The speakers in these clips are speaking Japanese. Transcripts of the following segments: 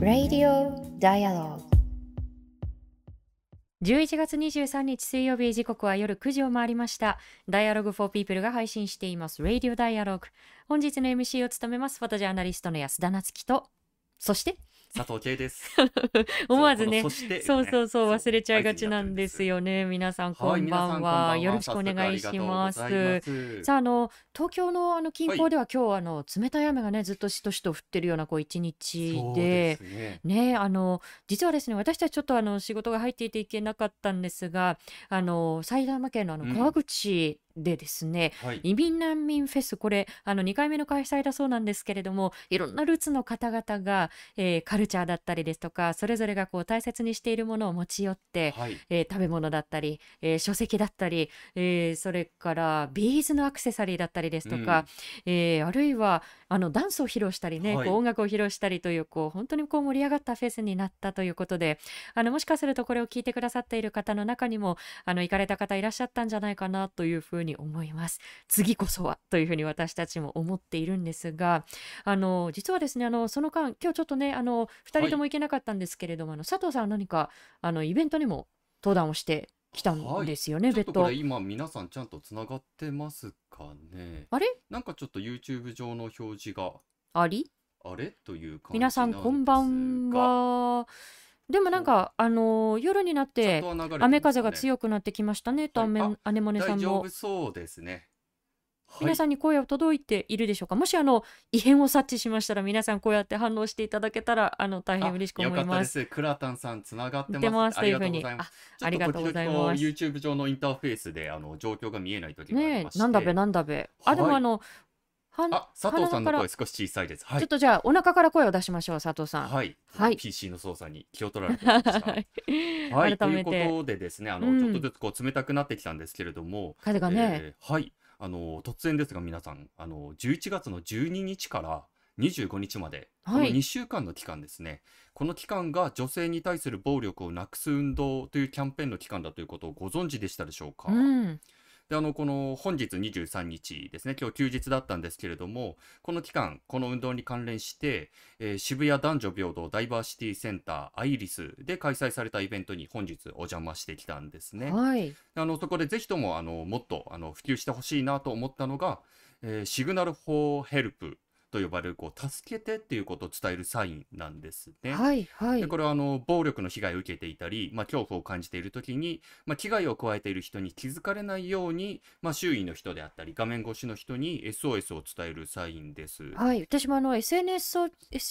Radio Dialogue 11月23日水曜日時刻は夜9時を回りました。Dialogue for People が配信しています。Radio Dialogue。本日の MC を務めます。フォトジャーナリストの安田なつきと、そして、佐藤圭です。思わずねそうこのそしてそうそうそうね忘れちゃいがちなんですよね。皆さんこんばんは。よろしくお願いします。すさああの東京のあの近郊では、今日あの冷たい雨がねずっとしとしと降ってるようなこう一日でね。ねあの実はですね私たちちょっとあの仕事が入っていていけなかったんですがあの埼玉県のあうんの川口でですね、はい。移民難民フェスこれあの2回目の開催だそうなんですけれどもいろんなルーツの方々が、えーカルチャーだったりですとかそれぞれがこう大切にしているものを持ち寄って、はい。えー食べ物だったり、えー書籍だったり、えーそれからビーズのアクセサリーだったりですとか、えーあるいはあのダンスを披露したりね、はいこう音楽を披露したりというこう本当にこう盛り上がったフェスになったということであのもしかするとこれを聞いてくださっている方の中にもあの行かれた方いらっしゃったんじゃないかなというふうに思います。次こそはというふうに私たちも思っているんですがあの実はですねあのその間今日ちょっとねあの2人とも行けなかったんですけれども、あの佐藤さんは何かあのイベントにも登壇をしてきたんですよね、ちょっ別途。とこれ今皆さんちゃんとつながってますかね。あれ？なんかちょっと YouTube 上の表示があり？あれ？という感じ皆さんこんばんは。は。でもなんかあの夜になって雨風がく強くなってきましたねと、はいアメあアネモネさんも大丈夫そうですね。皆さんんに声を届いているでしょうか、もしあの異変を察知しましたら皆さんこうやって反応していただけたらあの大変嬉しく思いま。ったですす。クラタンさんつながってます。というふうにありがとうございます。YouTube 上のインターフェースであの状況が見えない時がありねまして。えなんだべなんだべ。あでもはいあの、はんあ、佐藤さんの鼻声少し小さいです。はいちょっ。とじゃあお腹から声を出しましょう佐藤さん。はい。はい PC の操作に気を取られてました。はい、というこてとでですね、あの、うんちょっとずつこう冷たくなってきたんですけれども、風がね、えーはい、あの突然ですが皆さん、あの11月の12日から25日まで、このはい2週間の期間ですね、この期間が女性に対する暴力をなくす運動というキャンペーンの期間だということをご存知でしたでしょうか？うんであのこの本日23日ですね今日休日だったんですけれどもこの期間この運動に関連して、えー渋谷男女平等ダイバーシティセンターアイリスで開催されたイベントに本日お邪魔してきたんですね。はいあのそこでぜひともあのもっとあの普及してほしいなと思ったのが、えー Signal for Help と呼ばれるこう助けてっていうことを伝えるサインなんですね。はいはいでこれはあの暴力の被害を受けていたり、まあ、恐怖を感じている時に、まあ、危害を加えている人に気づかれないように、まあ、周囲の人であったり画面越しの人に SOS を伝えるサインです。はい、私もあの SNS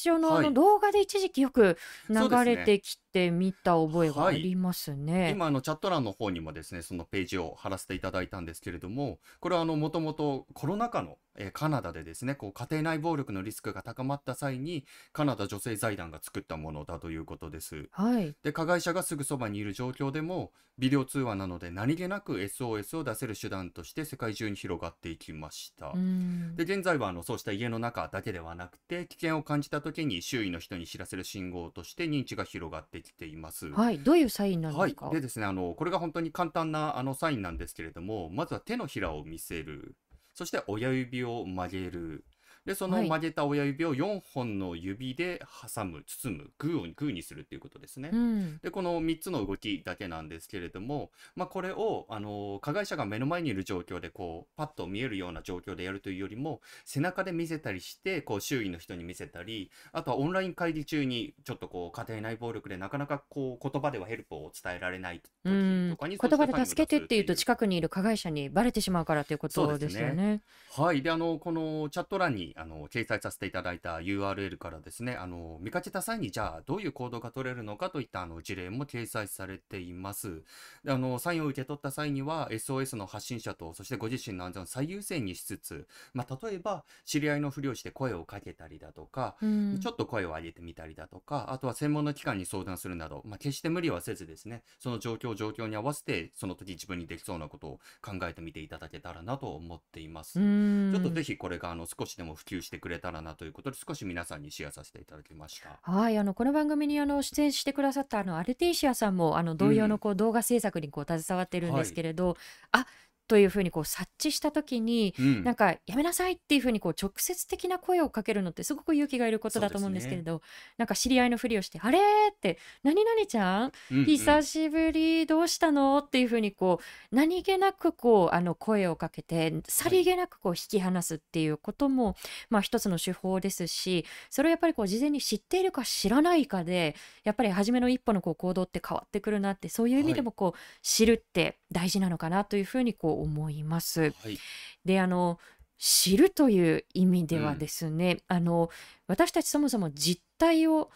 上のあはいの動画で一時期よく流れてきて見た覚えがありますね。今あのチャット欄の方にもですねそのページを貼らせていただいたんですけれどもこれはもともとコロナ禍の、えーカナダでですねこう家庭内暴力のリスクが高まった際にカナダ女性財団が作ったものだということです。はい、で加害者がすぐそばにいる状況でもビデオ通話なので何気なく SOS を出せる手段として世界中に広がっていきました。うんで現在はあのそうした家の中だけではなくて危険を感じた時に周囲の人に知らせる信号として認知が広がってきています。はい、どういうサインなんはいですか？、でですねあのこれが本当に簡単なあのサインなんですけれどもまずは手のひらを見せるそして親指を曲げる。でそのはい曲げた親指を4本の指で挟む包むグーをグーにするっていうことですね。うん、でこの3つの動きだけなんですけれども、まあ、これをあの加害者が目の前にいる状況でこうパッと見えるような状況でやるというよりも背中で見せたりしてこう周囲の人に見せたりあとはオンライン会議中にちょっとこう家庭内暴力でなかなかこう言葉ではヘルプを伝えられないうん、時とかに言葉で助けてっていうとち近くにいる加害者にバレてしまうからということですよね。はい。で、あの、このチャット欄に、あの、掲載させていただいた URL からですね、あの、見かけた際に、じゃあ、どういう行動が取れるのかといった、あの、事例も掲載されています。で、あの、サインを受け取った際には、SOS の発信者と、そしてご自身の安全を最優先にしつつ、まあ、例えば、知り合いのふりをして声をかけたりだとか、うん、ちょっと声を上げてみたりだとか、あとは専門の機関に相談するなど、まあ、決して無理はせずですね、その状況状況に合わせて、その時自分にできそうなことを考えてみていただけたらなと思っています。うんちょっとぜひこれがあの少しでも普及してくれたらなということで、少し皆さんにシェアさせていただきました。はい、あのこの番組にあの出演してくださったあのアルテイシアさんもあの同様うんのこう動画制作にこう携わってるんですけれど、あというふうにこう察知した時にうんなんかやめなさいっていうふうにこう直接的な声をかけるのってすごく勇気がいることだと思うんですけれど、なんか知り合いのふりをして「あれ?」って「何々ちゃんうんうん久しぶりどうしたの?」っていうふうにこう何気なくこうあの声をかけてさりげなくこう引き離すっていうことも、まあ一つの手法ですしそれをやっぱりこう事前に知っているか知らないかでやっぱり初めの一歩のこう行動って変わってくるなってそういう意味でもこう、知るって大事なのかなというふうにこう思います。はいであの知るという意味ではうんですね、あの私たちそもそも実態を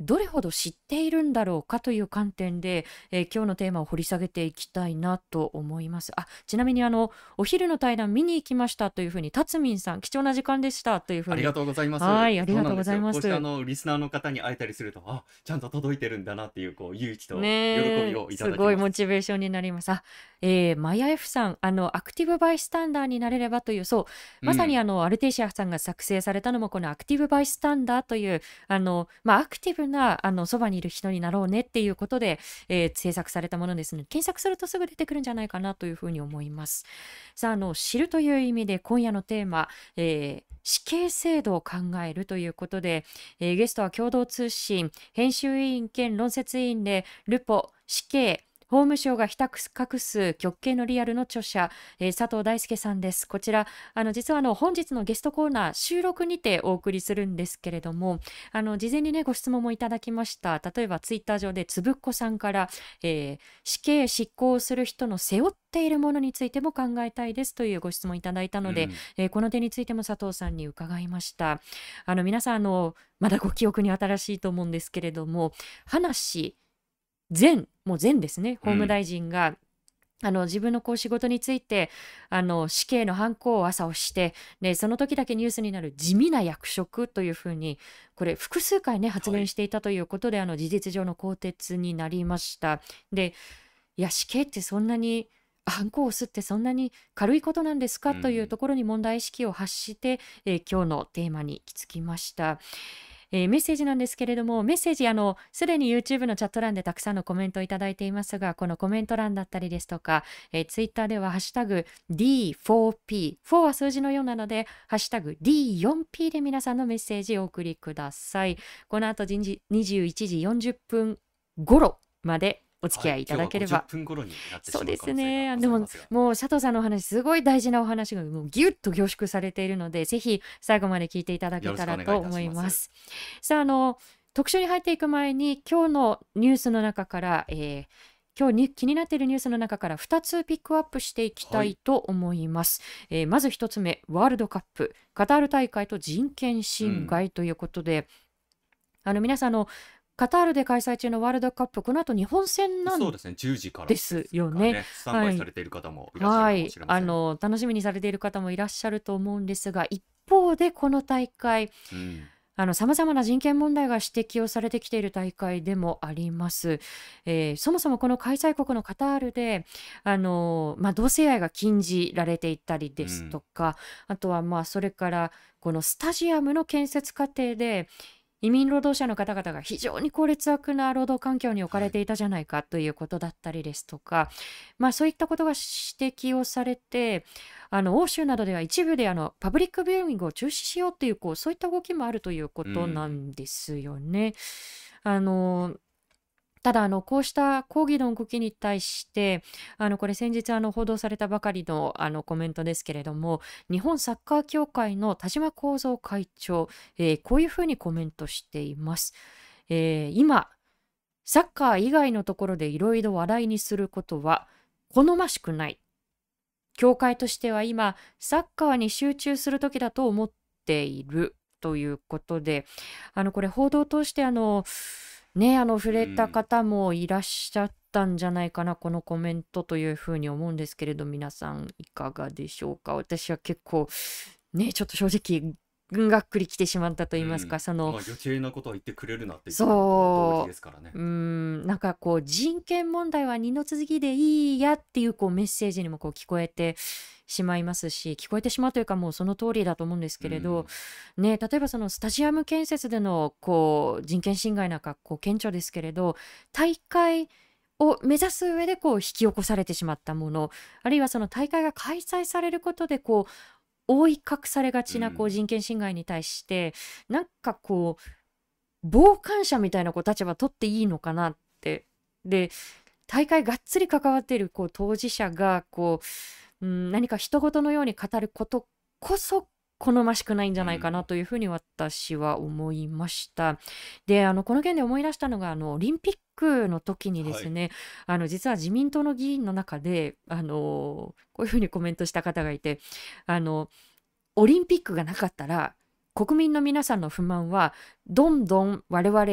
どれほど知っているんだろうかという観点で、えー今日のテーマを掘り下げていきたいなと思います。あちなみにあのお昼の対談見に行きましたというふうにたつみんさん貴重な時間でしたというふうにありがとうございます。はいありがとうございますすあのリスナーの方に会えたりすると、あ、ちゃんと届いてるんだなっていうこう勇気と喜ねびをいただきます。すごいモチベーションになります。あ、えーマヤ F さん、あのアクティブバイスタンダーになれればという、そう、まさにうんあの、アルテイシアさんが作成されたのもこのアクティブバイスタンダーというあの、まあ、アクティブなあのそばにいる人になろうねっていうことで、えー制作されたものですので検索するとすぐ出てくるんじゃないかなというふうに思います。さああの知るという意味で今夜のテーマ、えー死刑制度を考えるということで、えーゲストは共同通信編集委員兼論説委員でルポ死刑法務省がひた隠す極刑のリアルの著者、えー佐藤大輔さんです。こちら、あの実はあの本日のゲストコーナー収録にてお送りするんですけれども、あの事前にねご質問もいただきました。例えばツイッター上でつぶっこさんから、えー死刑執行する人の背負っているものについても考えたいですというご質問いただいたので、うんえーこの点についても佐藤さんに伺いました。あの皆さんあのまだご記憶に新しいと思うんですけれども話前もう前ですね。法務大臣が、あの自分のこう仕事についてあの死刑の犯行を朝をしてでその時だけニュースになる地味な役職というふうにこれ複数回ね発言していたということで、あの事実上の更迭になりました。でいや死刑ってそんなに犯行を押すってそんなに軽いことなんですか、うん。というところに問題意識を発して、えー今日のテーマに行き着きました。えーメッセージなんですけれどもメッセージあのすでに YouTube のチャット欄でたくさんのコメントをいただいていますがこのコメント欄だったりですとか、えー、Twitter では「ハッシュタグ #D4P」4は数字のようなので「ハッシュタグ #D4P」で皆さんのメッセージをお送りください。この後21時40分頃までお付き合いいただければ、はい今日は50分頃になってしそうでまう可能性すね。でももう佐藤さんのお話すごい大事なお話がもうギュッと凝縮されているのでぜひ最後まで聞いていただけたらと思います。さああの特集に入っていく前に今日のニュースの中から、えー今日に気になっているニュースの中から2つピックアップしていきたいと思います。えーまず1つ目ワールドカップ。カタール大会と人権侵害ということで、あの皆さんあのカタールで開催中のワールドカップこの後日本戦なんそうですね。10時からですよね。スタンバイされている方もいらっしゃはいるかもしれ、ません、あの楽しみにされている方もいらっしゃると思うんですが一方でこの大会うん。あの様々な人権問題が指摘をされてきている大会でもあります。えーそもそもこの開催国のカタールであの、まあ、同性愛が禁じられていたりですとか、あとはまあそれからこのスタジアムの建設過程で移民労働者の方々が非常にこう劣悪な労働環境に置かれていたじゃないかということだったりですとか、まあ、そういったことが指摘をされてあの欧州などでは一部であのパブリックビューイングを中止しようというこうそういった動きもあるということなんですよね。あのただあのこうした抗議の動きに対してあのこれ先日あの報道されたばかりのあのコメントですけれども日本サッカー協会の田島幸三会長、えーこういうふうにコメントしています。えー今サッカー以外のところでいろいろ話題にすることは好ましくない。協会としては今サッカーに集中する時だと思っているということであのこれ報道を通してあのねあの触れた方もいらっしゃったんじゃないかな、このコメントというふうに思うんですけれど皆さんいかがでしょうか。私は結構ねちょっと正直がっくりきてしまったと言いますか、うん。そのまあ、余計なことは言ってくれるなってそう。ですからね。うーん。なんかこう人権問題は二の続きでいいやっていうこうメッセージにもこう聞こえてしまいますし聞こえてしまうというかもうその通りだと思うんですけれど、ね、例えばそのスタジアム建設でのこう人権侵害なんかこう顕著ですけれど大会を目指す上でこう引き起こされてしまったものあるいはその大会が開催されることでこう覆い隠されがちなこううん人権侵害に対して、なんかこう傍観者みたいなこう立場取っていいのかなって。で大会がっつり関わっているこう当事者がこう、うん、何か人事のように語ることこそ好ましくないんじゃないかなというふうに私は思いました。であのこの件で思い出したのがあのオリンピックの時にですね、あの実は自民党の議員の中であのこういうふうにコメントした方がいてあのオリンピックがなかったら国民の皆さんの不満はどんどん我々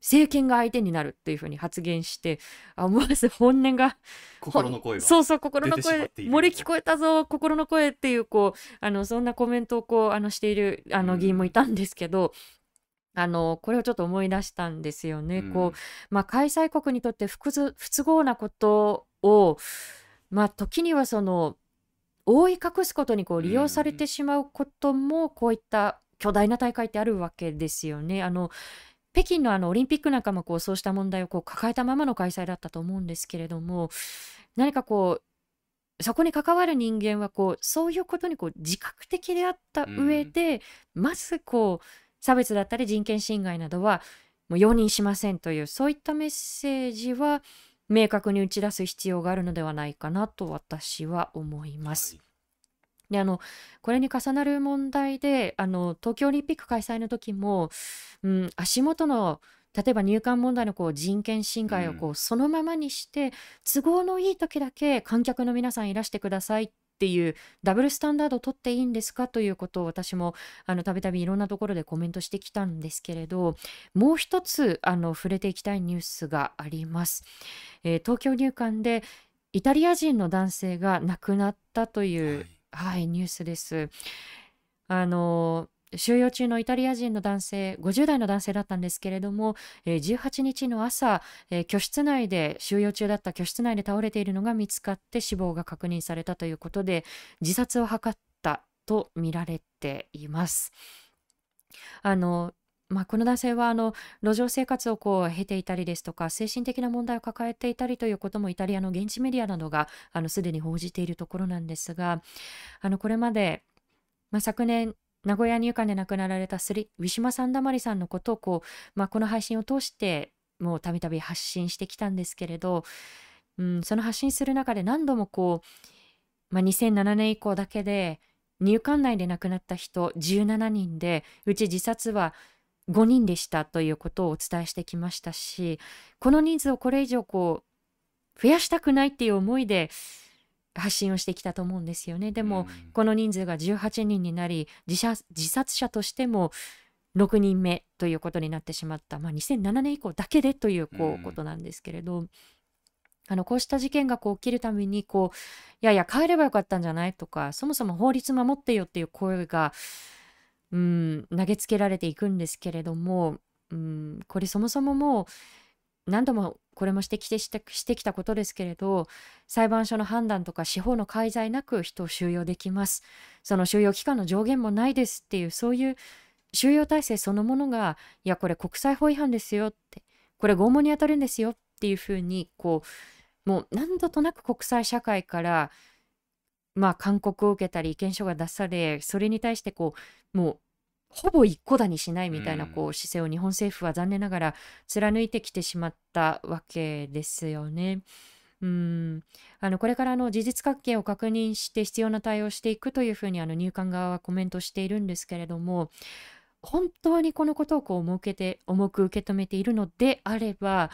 政権が相手になるっていうふうに発言してあ思わず本音が心の声が。そうそう心の声漏れ聞こえたぞ心の声っていうこうあのそんなコメントをこうあのしているあうんの議員もいたんですけど、あのこれをちょっと思い出したんですよね。うんこうまあ、開催国にとって不都不都合なことを、まあ、時にはその覆い隠すことにこう利用されてしまうこともこういった巨大な大会ってあるわけですよね。あの北京のあのオリンピックなんかもこうそうした問題をこう抱えたままの開催だったと思うんですけれども何かこうそこに関わる人間はこうそういうことにこう自覚的であった上で、まずこう差別だったり人権侵害などはもう容認しませんというそういったメッセージは明確に打ち出す必要があるのではないかなと私は思います。はいであのこれに重なる問題であの東京オリンピック開催の時も、うん、足元の例えば入管問題のこう人権侵害をこうそのままにして、都合のいい時だけ観客の皆さんいらしてくださいっていうダブルスタンダードを取っていいんですかということを私もたびたびいろんなところでコメントしてきたんですけれどもう一つあの触れていきたいニュースがあります。えー東京入管でイタリア人の男性が亡くなったという、はい、はいニュースです。あの収容中のイタリア人の男性50代の男性だったんですけれども、えー18日の朝、えー居室内で収容中だった居室内で倒れているのが見つかって死亡が確認されたということで自殺を図ったと見られています。あのまあ、この男性はあの路上生活をこう経ていたりですとか精神的な問題を抱えていたりということもイタリアの現地メディアなどがあのすでに報じているところなんですがあのこれまで、まあ、昨年名古屋入管で亡くなられたスリウィシュマ・サンダマリさんのことをこう、まあ、この配信を通してもうたびたび発信してきたんですけれど、うん、その発信する中で何度もこう、まあ、2007年以降だけで入管内で亡くなった人17人でうち自殺は5人でしたということをお伝えしてきましたしこの人数をこれ以上こう増やしたくないっていう思いで発信をしてきたと思うんですよね。でも、うん。この人数が18人になり自殺自殺者としても6人目ということになってしまった、まあ、2007年以降だけでというこうん。うことなんですけれど、あのこうした事件がこう起きるためにこういやいや帰ればよかったんじゃないとかそもそも法律守ってよっていう声が、うん、投げつけられていくんですけれども、うん、これそもそももう何度もこれも指摘してしてきたことですけれど裁判所の判断とか司法の介在なく人を収容できます。その収容期間の上限もないですっていうそういう収容体制そのものがいやこれ国際法違反ですよってこれ拷問に当たるんですよっていうふうにこうもう何度となく国際社会からまあ勧告を受けたり意見書が出されそれに対してこうもうほぼ一個だにしないみたいなうん。こう姿勢を日本政府は残念ながら貫いてきてしまったわけですよね。うん。あのこれからあの事実関係を確認して必要な対応をしていくというふうにあの入管側はコメントしているんですけれども本当にこのことをこう重けて重く受け止めているのであれば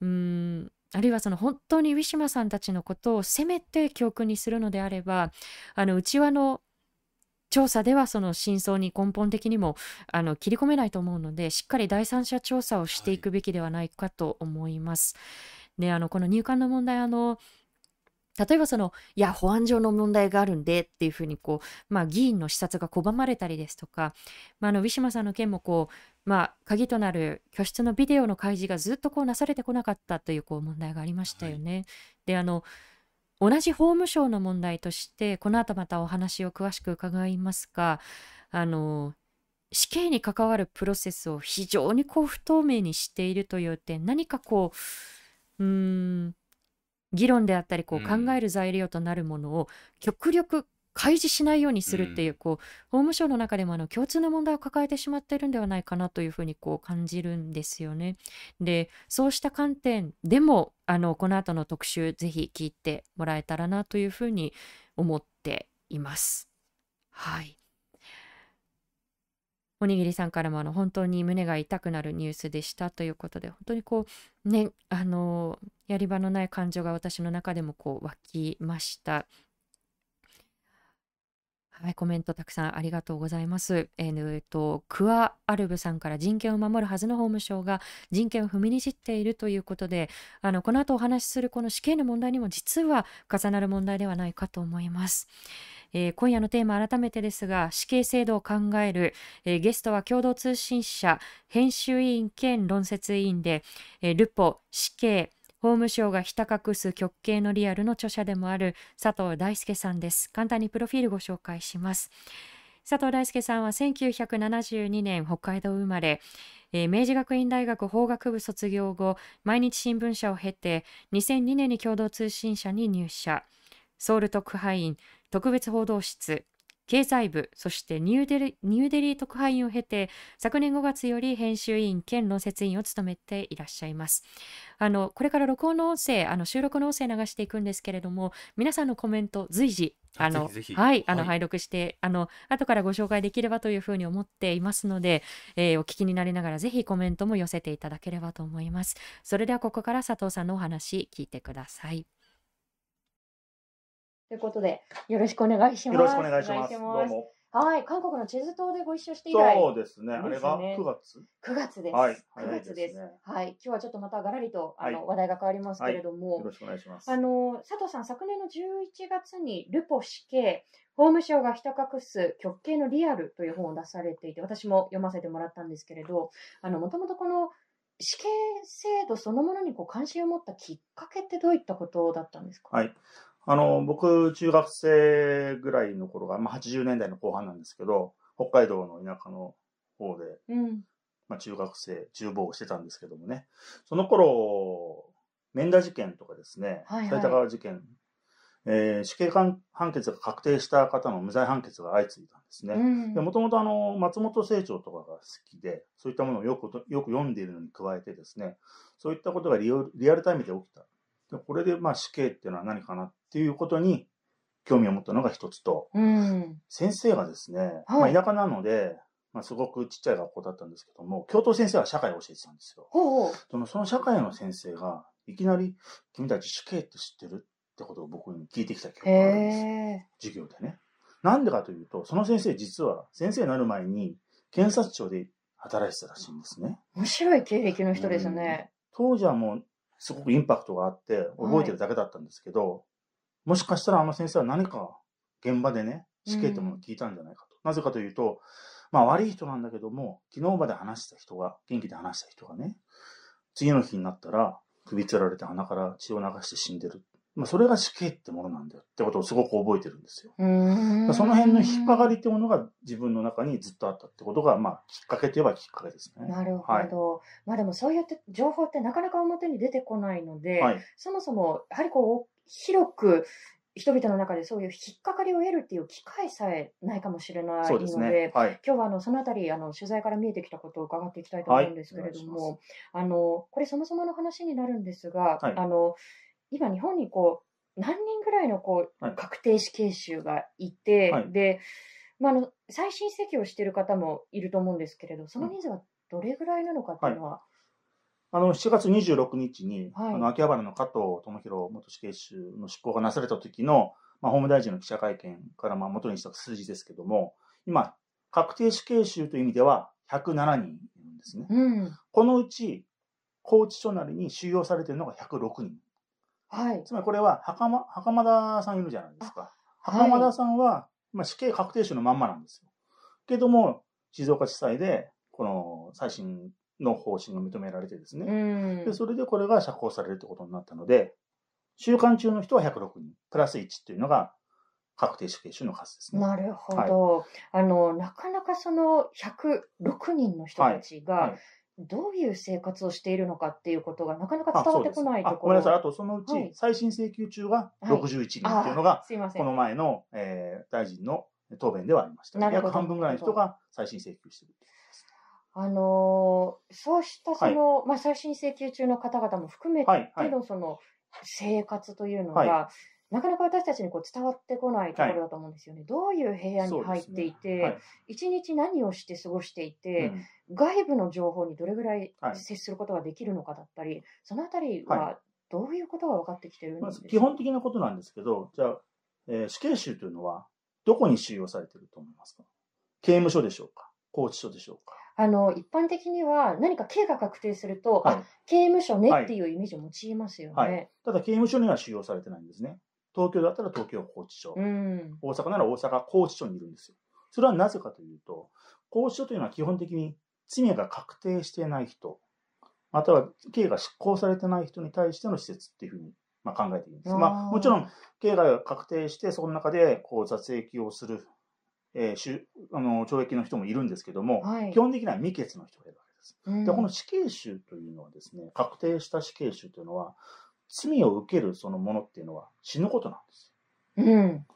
うんあるいはその本当にウィシュマさんたちのことをせめて教訓にするのであればあの内輪の調査ではその真相に根本的にもあの切り込めないと思うのでしっかり第三者調査をしていくべきではないかと思います。であのこの入管の問題あの例えばそのいや保安上の問題があるんでっていうふうにこう、まあ、議員の視察が拒まれたりですとか、まあ、あのウィシュマさんの件もこう、まあ、鍵となる居室のビデオの開示がずっとこうなされてこなかったというこう問題がありましたよね。であの同じ法務省の問題としてこの後またお話を詳しく伺いますがあの死刑に関わるプロセスを非常にこう不透明にしているという点何かこううーん議論であったりこううん考える材料となるものを極力開示しないようにするっていうこう法務省の中でもあの共通の問題を抱えてしまっているんではないかなというふうにこう感じるんですよね。でそうした観点でもあのこの後の特集ぜひ聞いてもらえたらなというふうに思っています。はい。おにぎりさんからもあの本当に胸が痛くなるニュースでしたということで本当にこうねあのやり場のない感情が私の中でもこう湧きました。はい、コメントたくさんありがとうございます。えーえーと、クアアルブさんから人権を守るはずの法務省が人権を踏みにじっているということで、あのこの後お話しするこの死刑の問題にも実は重なる問題ではないかと思います。えー今夜のテーマ改めてですが死刑制度を考える、えーゲストは共同通信社編集委員兼論説委員で、えールポ死刑法務省がひた隠す極刑のリアルの著者でもある佐藤大輔さんです。簡単にプロフィールご紹介します。佐藤大輔さんは1972年北海道生まれ、えー明治学院大学法学部卒業後毎日新聞社を経て2002年に共同通信社に入社。ソウル特派員特別報道室経済部そしてニューデリニューデリー特派員を経て昨年5月より編集委員兼論説委員を務めていらっしゃいます。あのこれから録音の音声あの収録の音声流していくんですけれども皆さんのコメント随時あのぜひぜひ。はいあの、はい。拝読してあの後からご紹介できればというふうに思っていますので、えーお聞きになりながらぜひコメントも寄せていただければと思います。それではここから佐藤さんのお話聞いてくださいということでよろしくお願いしますよろしくお願いします。どうも。はい韓国の地図島でご一緒して以来そうですね。あれがですね9月？9月です。はい9早い月です。はい。今日はちょっとまたがらりとあの、はい話題が変わりますけれども、よろしくお願いします。あの佐藤さん昨年の11月にルポ死刑法務省がひた隠す極刑のリアルという本を出されていて私も読ませてもらったんですけれどあのもともとこの死刑制度そのものにこう関心を持ったきっかけってどういったことだったんですか？はい。あの、僕、中学生ぐらいの頃が、まあ、80年代の後半なんですけど、北海道の田舎の方で、うんまあ、中学生、中坊をしてたんですけどもね。その頃、免田事件とかですね、はいはい埼玉川事件、えー死刑判判決が確定した方の無罪判決が相次いだんですね。もともとあの松本清張とかが好きで、そういったものをよくよく読んでいるのに加えてですね、そういったことがリアルリアルタイムで起きた。でこれでまあ死刑っていうのは何かなっていうことに興味を持ったのが一つと、うん先生がですね、はいまあ、田舎なので、まあ、すごくちっちゃい学校だったんですけども、教頭先生は社会を教えてたんですよ。ほうほうそのその社会の先生が、いきなり、君たち死刑って知ってるってことを僕に聞いてきた記憶があるんです授業でね。なんでかというと、その先生実は先生になる前に検察庁で働いてたらしいんですね。面白い経歴の人ですね。当時はもうすごくインパクトがあって覚えてるだけだったんですけど、もしかしたらあの先生は何か現場でね、死刑ってものを聞いたんじゃないかと。なぜかというと、まあ悪い人なんだけども、昨日まで話した人が、元気で話した人がね、次の日になったら首吊られて鼻から血を流して死んでる。まあそれが死刑ってものなんだよってことをすごく覚えてるんですよ。その辺の引っかかりってものが自分の中にずっとあったってことが、まあ、きっかけといえばきっかけですね。なるほはい。ど。まあでもそういった情報ってなかなか表に出てこないので、はい。そもそもやはりこう広く人々の中でそういう引っかかりを得るっていう機会さえないかもしれないので、ね。はい。今日はあのそのあたりあの取材から見えてきたことを伺っていきたいと思うんですけれどはいあのこれそもそもの話になるんですが、はいあの今日本にこう何人ぐらいのこう、はい確定死刑囚がいて、はいで、まあ、あの再審請求をしている方もいると思うんですけれど、その人数はどれぐらいなのかっていうのは、あの、7月26日に、はいあの、秋葉原の加藤智弘元死刑囚の執行がなされた時の、まあ、法務大臣の記者会見から、まあ、元にした数字ですけども、今、確定死刑囚という意味では107人いるんですね。うん、このうち、拘置所なりに収容されているのが106人。はい、つまりこれは袴、袴田さんいるじゃないですか。はい袴田さんは、まあ、死刑確定囚のまんまなんですよ。けども、静岡地裁で、この再審の方針が認められてですね。うんで、それでこれが釈放されるということになったので、収監中の人は106人、プラス1というのが確定死刑囚の数ですね。なるほど、あのなかなかその106人の人たちが、はいどういう生活をしているのかっていうことがなかなかあ、伝わってこないところ。ごめんなさい。あと、そのうはいち、再審請求中がはい61人っていうのがあ、すいません。この前の、えー大臣の答弁ではありました。約半分ぐらいの人が再審請求している。あのーそうしたその、まあ、再審請求中の方々も含めてはい、はい。のその生活というのが、はなかなか私たちにこう伝わってこないところだと思うんですよね。どういう部屋に入っていて、はい。一日何をして過ごしていて、うん。外部の情報にどれぐらいはい。接することができるのかだったり、そのあたりははどういうことが分かってきてるんですず基本的なことなんですけど、じゃあ、えー死刑囚というのは、どこに収容されていると思いますか？刑務所でしょうか？拘置所でしょうか？あの一般的には何か刑が確定すると、はいあ刑務所ねっていうイメージを用いますよね。はいただ、刑務所には収容されてないんですね。東京だったら東京拘置所、うん大阪なら大阪拘置所にいるんですよ。それはなぜかというと、拘置所というのは基本的に罪が確定していない人、または刑が執行されてない人に対しての施設っていうふうに、まあ、考えていいんです。まあ、もちろん、刑が確定して、その中でこう雑役をする、えーしゅあの懲役の人もいるんですけども、はい。基本的には未決の人がいるわけです。うん。で、この死刑囚というのはですね、確定した死刑囚というのは、罪を受けるそのものっていうのは死ぬことなんです。うん。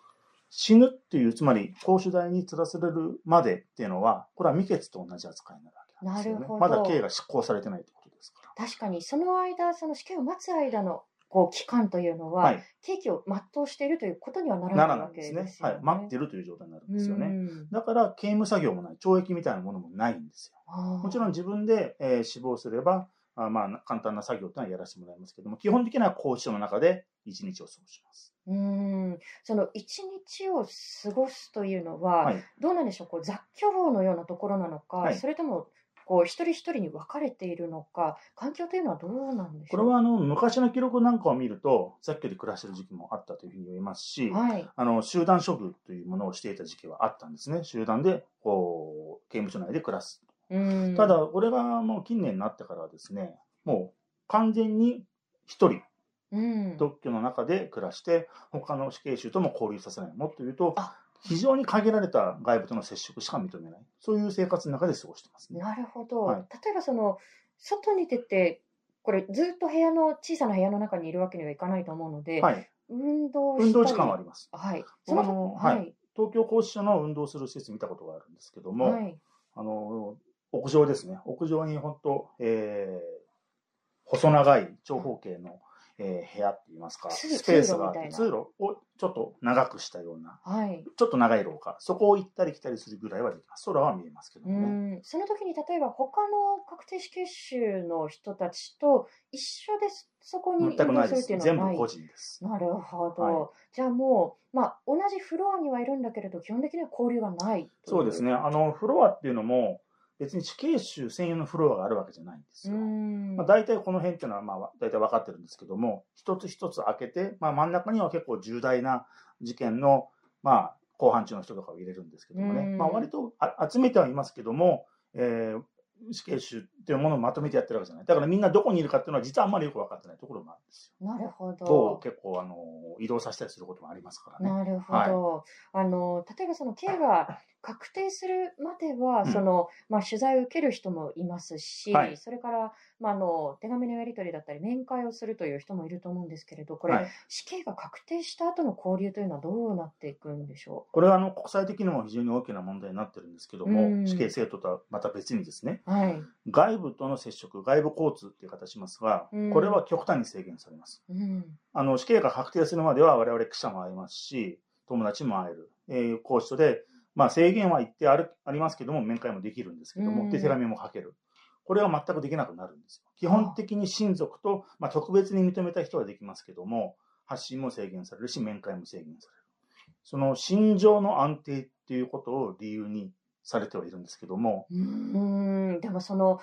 死ぬっていう、つまり、公主代に吊らされるまでっていうのは、これは未決と同じ扱いになるわけなんですよね。まだ刑が執行されてないってことですか確かにその間その死刑を待つ間のこう期間というのら。は、はい。刑期を全うしているということにはならなないわけらないでですね。ね。はい。待ってるという状態になるんですよね。うんだから、刑務作業もない、懲役みたいなものもないんですよ。もちろん自分で、えー死亡すれば、あまあ、簡単な作業っていうのはやらせてもらいますけども、基本的には拘置所の中で一日を過ごします。うんその一日を過ごすというのは、はい。どうなんでしょう？こう雑居房のようなところなのか、はいそれともこう一人一人に分かれているのか環境というのはどうなんでしょう？これは、あの、昔の記録なんかを見ると、雑居で暮らしてる時期もあったというふうに言えますし、はいあの、集団処遇というものをしていた時期はあったんですね。集団で、こう、刑務所内で暮らす。うんただ、これがもう近年になってからはですね、もう完全に一人、うん特許の中で暮らして、他の死刑囚とも交流させない。もっと言うとあ、非常に限られた外部との接触しか認めない。そういう生活の中で過ごしてますね。なるほど、はい例えばその外に出てこれずっと部屋の小さな部屋の中にいるわけにはいかないと思うので、はい。運動運動時間はあります。はい僕あのははい東京拘置所の運動する施設見たことがあるんですけども、はいあの、屋上ですね。屋上に本当、えー、細長い長方形の、えー部屋って言いますか、通スペースがあって、通路をちょっと長くしたような、はいちょっと長い廊下、そこを行ったり来たりするぐらいはできます。空は見えますけどうもね。んその時に例えば他の確定死刑囚の人たちと一緒でそこに全くないです全部個人です。なるほど、はいじゃあもう、まあ、同じフロアにはいるんだけれど基本的には交流がないそうですね。あの、フロアっていうのも、別に死刑囚専用のフロアがあるわけじゃないんですうよ。んまあ、大体この辺っていうのは、まあ、大体分かってるんですけども、一つ一つ開けて、まあ、真ん中には結構重大な事件の、まあ、公判中の人とかを入れるんですけどもね、うんまあ、割とあ集めてはいますけども、えー死刑囚っていうものをまとめてやってるわけじゃない。だからみんなどこにいるかっていうのは実はあんまりよく分かってないところもあるんですよ。なるほとど。結構あの移動させたりすることもありますからね。なるほど。あの例えばその刑が確定するまでは、うん。そのまあ、取材を受ける人もいますし、はい。それから、まあ、あの手紙のやり取りだったり面会をするという人もいると思うんですけれどこれ、はい、死刑が確定した後の交流というのはどうなっていくんでしょこれはあの国際的にも非常に大きな問題になってるんですけども、うん。死刑制度とはまた別にですね、う。はい。外部との接触、外部交通っていう形しますが、うん。これは極端に制限されます。うん。あの死刑が確定するまでは我々記者も会えますし、友達も会える、えー、こう所で、まあ、制限は一定あるありますけども、面会もできるんですけども、うんで手紙も書ける。これは全くできなくなるんですよ。基本的に親族と、まあ、特別に認めた人はできますけども、発信も制限されるし、面会も制限される。その心情の安定っていうことを理由にされてはいるんですけども、うーんでもその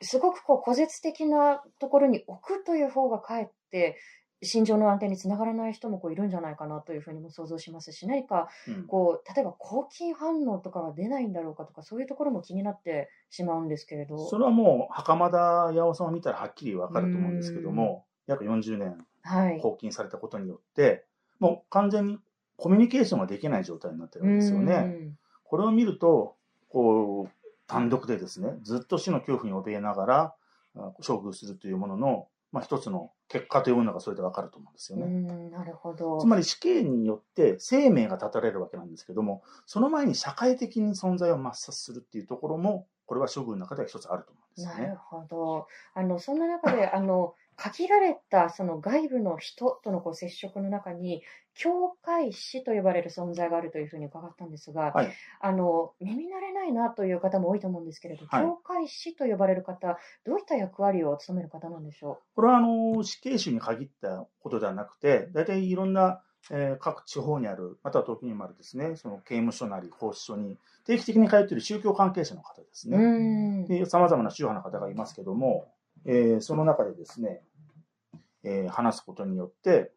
すごくこう古絶的なところに置くという方がかえって心情の安定につながらない人もこういるんじゃないかなというふうにも想像しますし何かうんこう例えば抗菌反応とかが出ないんだろうかとかそういうところも気になってしまうんですけれど。それはもう袴田八尾さんを見たらはっきりわかると思うんですけども、約40年はい、拘禁されたことによって、もう完全にコミュニケーションができない状態になってるんですよね。これを見ると、こう、単独でですね、ずっと死の恐怖に怯えながら、あ処遇するというものの、まあ、一つの結果というものがそれでわかると思うんですようね。ん、なるほど。つまり死刑によって生命が絶たれるわけなんですけども、その前に社会的に存在を抹殺するっていうところも、これは処遇の中では一つあると思うんですよねなる。ほど。あの、そんな中で、あの、限られたその外部の人とのこう接触の中に、教会士と呼ばれる存在があるというふうに伺ったんですが、はいあの、耳慣れないなという方も多いと思うんですけれど、はい教会士と呼ばれる方、どういった役割を務める方なんでしょこれはあの死刑囚に限ったことではなくて、大体いろんな、えー各地方にある、または時にもあるですね、その刑務所なり法師所に定期的に通っている宗教関係者の方ですう。ね。ん。で、様々な宗派の方がいますけども、えーその中でですね、えー話すことによって、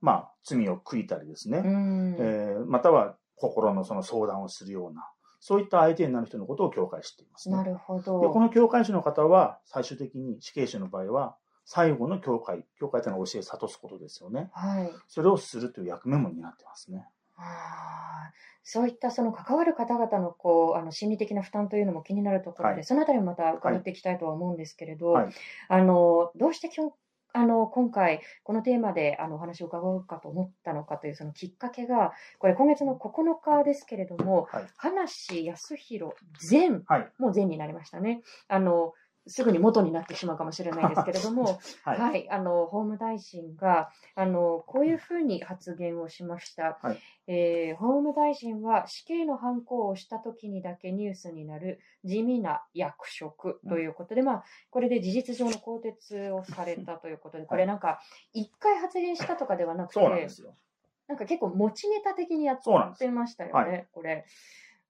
まあ、罪を悔いたりですね、うん。えーまたは心のその相談をするような、そういった相手になる人のことを教会していますね。なるほで、こど。の教会士の方は、最終的に死刑囚の場合は、最後の教会、教会というのは教えを諭すことですよね。はい。それをするという役目も担ってますね。ああそういったその関わる方々のこうあの心理的な負担というのも気になるところで、はいそのあたりもまた伺っていきたいとは思うんですけれど、はいあのどうしてあの今回、このテーマであのお話を伺おうかと思ったのかというそのきっかけが、これ、今月の9日ですけれども、はい話康弘前、はい。もう前になりましたね。あのすぐに元になってしまうかもしれないですけれども、はい。はい、あの法務大臣があのこういうふうに発言をしました、はい。えー法務大臣は死刑の犯行をしたときにだけニュースになる地味な役職ということで、まあ、これで事実上の更迭をされたということで、これなんか、一回発言したとかではなくて、そうなんですよ。なんか結構持ちネタ的にやってましたよはね、これ。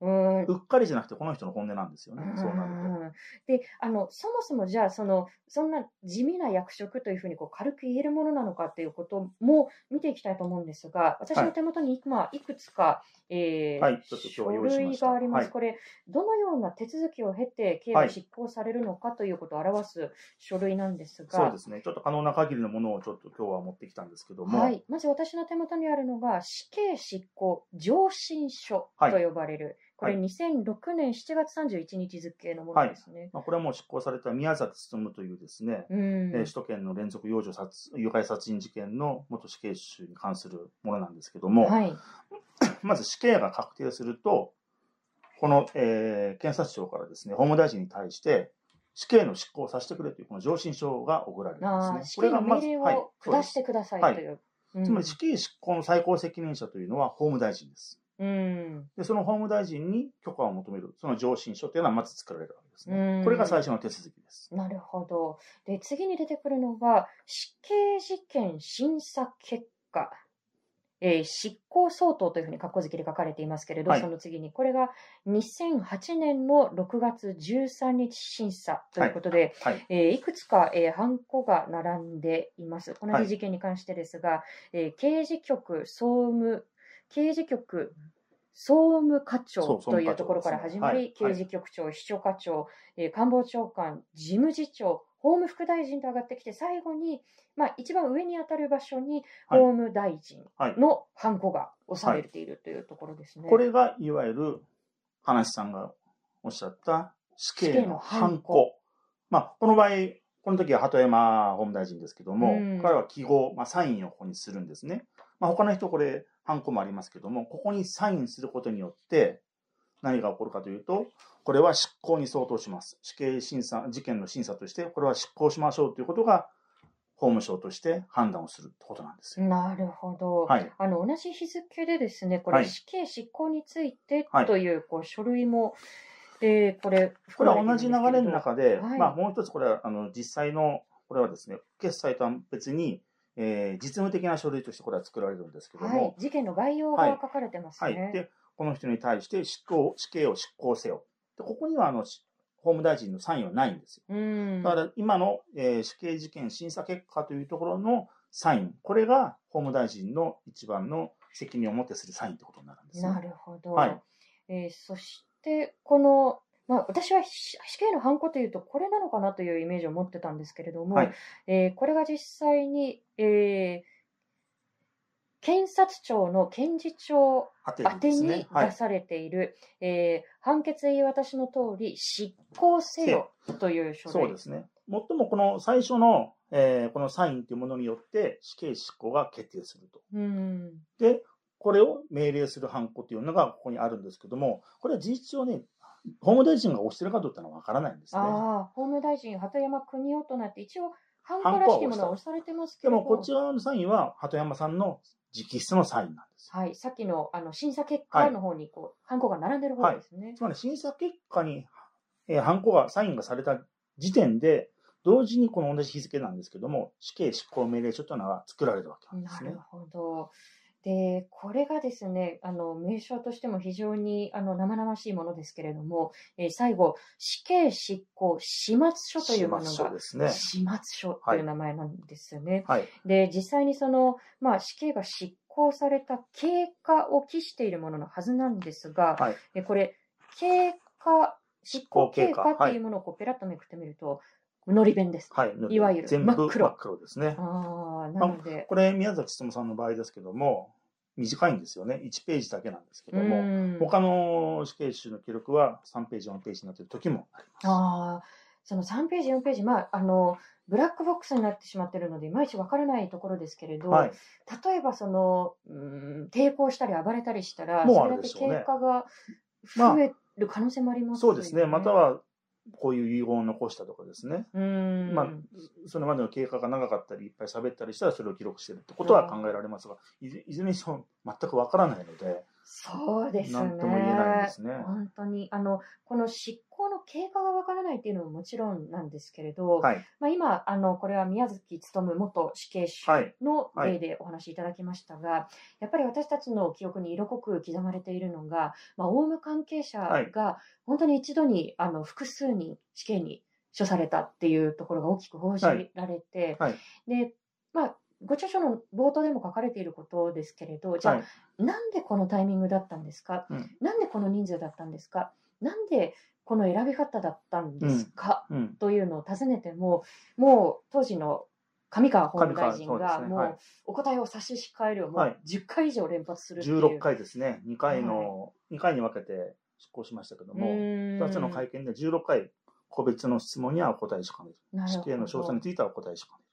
うーん。うっかりじゃなくて、この人の本音なんですよね。そうなるうんであのそもそもじゃあそのそんな地味な役職というふうにこう軽く言えるものなのかっていうことも見ていきたいと思うんですが私の手元に、まあ、いくつか、え書類があります、はい。これどのような手続きを経て刑が執行されるのかということを表す書類なんですが、そうですね。ちょっと可能な限りのものをちょっと今日は持ってきたんですけども。はい、まず私の手元にあるのが死刑執行上申書と呼ばれる、これはい。2006年7月31日付のものですね。まあ、これはもう執行された宮崎勤というですね、うん。えー首都圏の連続幼女殺誘拐殺人事件の元死刑囚に関するものなんですけども、はい、まず死刑が確定すると、この、えー検察庁からですね、法務大臣に対して、死刑の執行をさせてくれというこの上申書が送られるんですね。死刑の命令はいをそうです下してくださいはいという。つまり死刑執行の最高責任者というのは法務大臣です。うん、で、その法務大臣に許可を求める、その上申書というのはまず作られるわけですうんね。これが最初の手続きです。なるほど。で、次に出てくるのが、死刑事件審査結果。えー執行相当というふうに括弧付きで書かれていますけれど、はい。その次に、これが2008年の6月13日審査ということで、はい。えーいくつか、えー、ハンコが並んでいます。同はい。じ事件に関してですが、えー刑事局総務、刑事局総務課長というところから始まり、ねはい。刑事局長、秘書課長、えー官房長官、事務次長、法務副大臣と上がってきて、最後に、まあ、一番上に当たる場所にはい法務大臣はい。のハンコが押されているというところですね。これが、いわゆる、話さんがおっしゃった死刑のハン死刑のハンコ。まあ、この場合、この時は鳩山法務大臣ですけども、うん彼は記号、まあ、サインをここにするんですね。まあ、他の人これ、ハンコもありますけども、ここにサインすることによって、何が起こるかというと、これは執行に相当します。死刑審査、事件の審査として、これは執行しましょうということが、法務省として判断をするってことなんですよ。なるほど。はい。あの同じ日付でですね、こはいれ、死刑執行についてはいというこう書類も、えーこれ、これは同じ流れの中で、はいまあ、もう一つこれはあの実際の、これはですね、決済とは別に、えー実務的な書類としてこれは作られるんですけどはいも、、事件の概要はいが書かれてますはい、ね。で、この人に対して執行死刑を執行せよ。でここにはあのし法務大臣のサインはないんですよ。うん。だから今の、えー死刑事件審査結果というところのサイン、これが法務大臣の一番の責任を持ってするサインということになるんですね。なるほど。はいえーそして、この、まあ、私は死死刑のハンコというと、これなのかなというイメージを持ってたんですけれども、はいえーこれが実際に、えー検察庁の検事長宛てに。出されている、えー判決言い渡しの通り、執行せよという書類。そうですね。もっともこの最初の、えーこのサインというものによって死刑執行が決定すると。うん。で、これを命令するハンコというのがここにあるんですけども、これは事実上ね、法務大臣が押してるかどうかのはわからないんですね。ああ、法務大臣、鳩山邦夫となって、一応、ハンコらしきものは押されてますけれどでもこちらのサインは鳩山さんの直筆のサインなんです。はい、さっきのあの審査結果の方にこう、ハンコが並んでる方ですね。つまり審査結果に、えー、ハンコが、サインがされた時点で、同時にこの同じ日付なんですけども、死刑執行命令書というのが作られるわけなんですねなる。ほど。で、これがですね、あの、名称としても非常にあの生々しいものですけれども、えー最後、死刑執行始末書というもの始末書が、ですね。始末書という名前なんですよね。はい。で、実際にその、まあ、死刑が執行された経過を期しているもののはずなんですが、はいえこれ、経過、執行経過過っていうものをこうペラッとめくってみると、のり弁です。はい。いわゆる全部真っ黒真っ黒ですね。ああ、なので、これ、宮崎勉さんの場合ですけども、短いんですよね。1ページだけなんですけうども、ん。他の死刑囚の記録は3ページ、4ページになっている時もあります。ああ、その3ページ、4ページ、まあ、あの、ブラックボックスになってしまっているので、いまいちわからないところですけれど、はい。例えばその、うん、抵抗したり暴れたりしたら、もうあそれでしょうね経過がまあ増える可能性もありますそうですね。また、は、こういう遺言を残したとかですね。うん、まあ、それまでの経過が長かったり、いっぱい喋ったりしたら、それを記録してるってことは考えられますが、いずいずれにしても全くわからないので、そうですね。なんとも言えないんですね。本当に、あの、この執行の経過がわからないっていうのももちろんなんですけれど、はい。まあ、今、あの、これは宮崎勉元死刑囚はいのはい例でお話しいただきましたが、やっぱり私たちの記憶に色濃く刻まれているのが、まあ、オウム関係者はいが本当に一度に、あの、複数人死刑に処されたっていうところが大きく報じられて、はいで、まあ、ご著書の冒頭でも書かれていることですけれど、じゃあ、はい。なんでこのタイミングだったんですか、うん。なんでこの人数だったんですか？なんでこの選び方だったんですか、うん。というのを尋ねても、もう当時の上川法務大臣が、もそうお答えを差し控えるをもはい。う10回以上連発するっていう。16回ですね。2回の、2回に分けて執行しましたけどうも、ーん。2つの会見で16回、個別の質問にはお答えしかねる。死刑の詳細についてはお答えしかね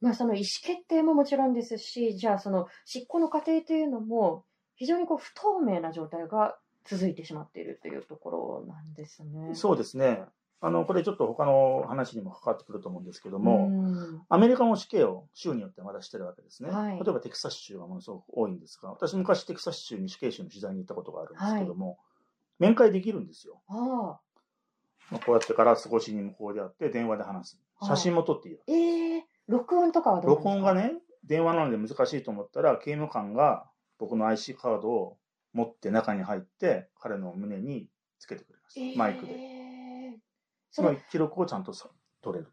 まあ、その意思決定ももちろんですし、じゃあその執行の過程というのも、非常にこう不透明な状態が続いてしまっているというところなんですね。る。そうですね。あの、これちょっと他の話にも関わってくると思うんですけども、うんアメリカも死刑を州によってまだしてるわけですね。はい例えばテキサス州がものすごく多いんですが、私昔テキサス州に死刑囚の取材に行ったことがあるんですけども、面会できるんですよ。ああ、まあこうやってガラス越しに向こうであって電話で話す。写真も撮っていいよ。ええ録音とかはどうなんですか？録音がね、電話なので難しいと思ったら、刑務官が僕の IC カードを持って中に入って、彼の胸につけてくれました。えーマイクで。その記録をちゃんとさ取れる。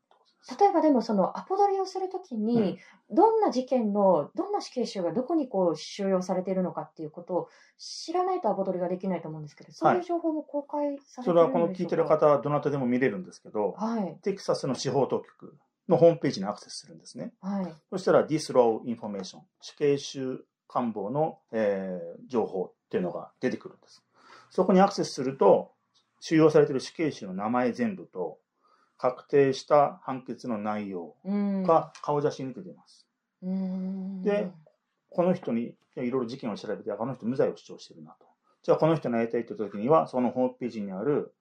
例えばでもそのアポ取りをするときに、どんな事件のどんな死刑囚がどこにこう収容されているのかっていうことを知らないとアポ取りができないと思うんですけどそういう情報も公開されてそるんでしょうか、れはこの聞いてる方はどなたでも見れるんですけど、はいテキサスの司法当局のホームページにアクセスするんですね。はいそしたら This Law Information、死刑囚官房の、えー情報っていうのが出てくるんです。そこにアクセスすると、収容されている死刑囚の名前全部と、確定した判決の内容うんが顔写真に出てます。うんでこの人にいろいろ事件を調べて、あこの人無罪を主張してるなと。じゃあこの人に会いたいという時には、そのホームページにある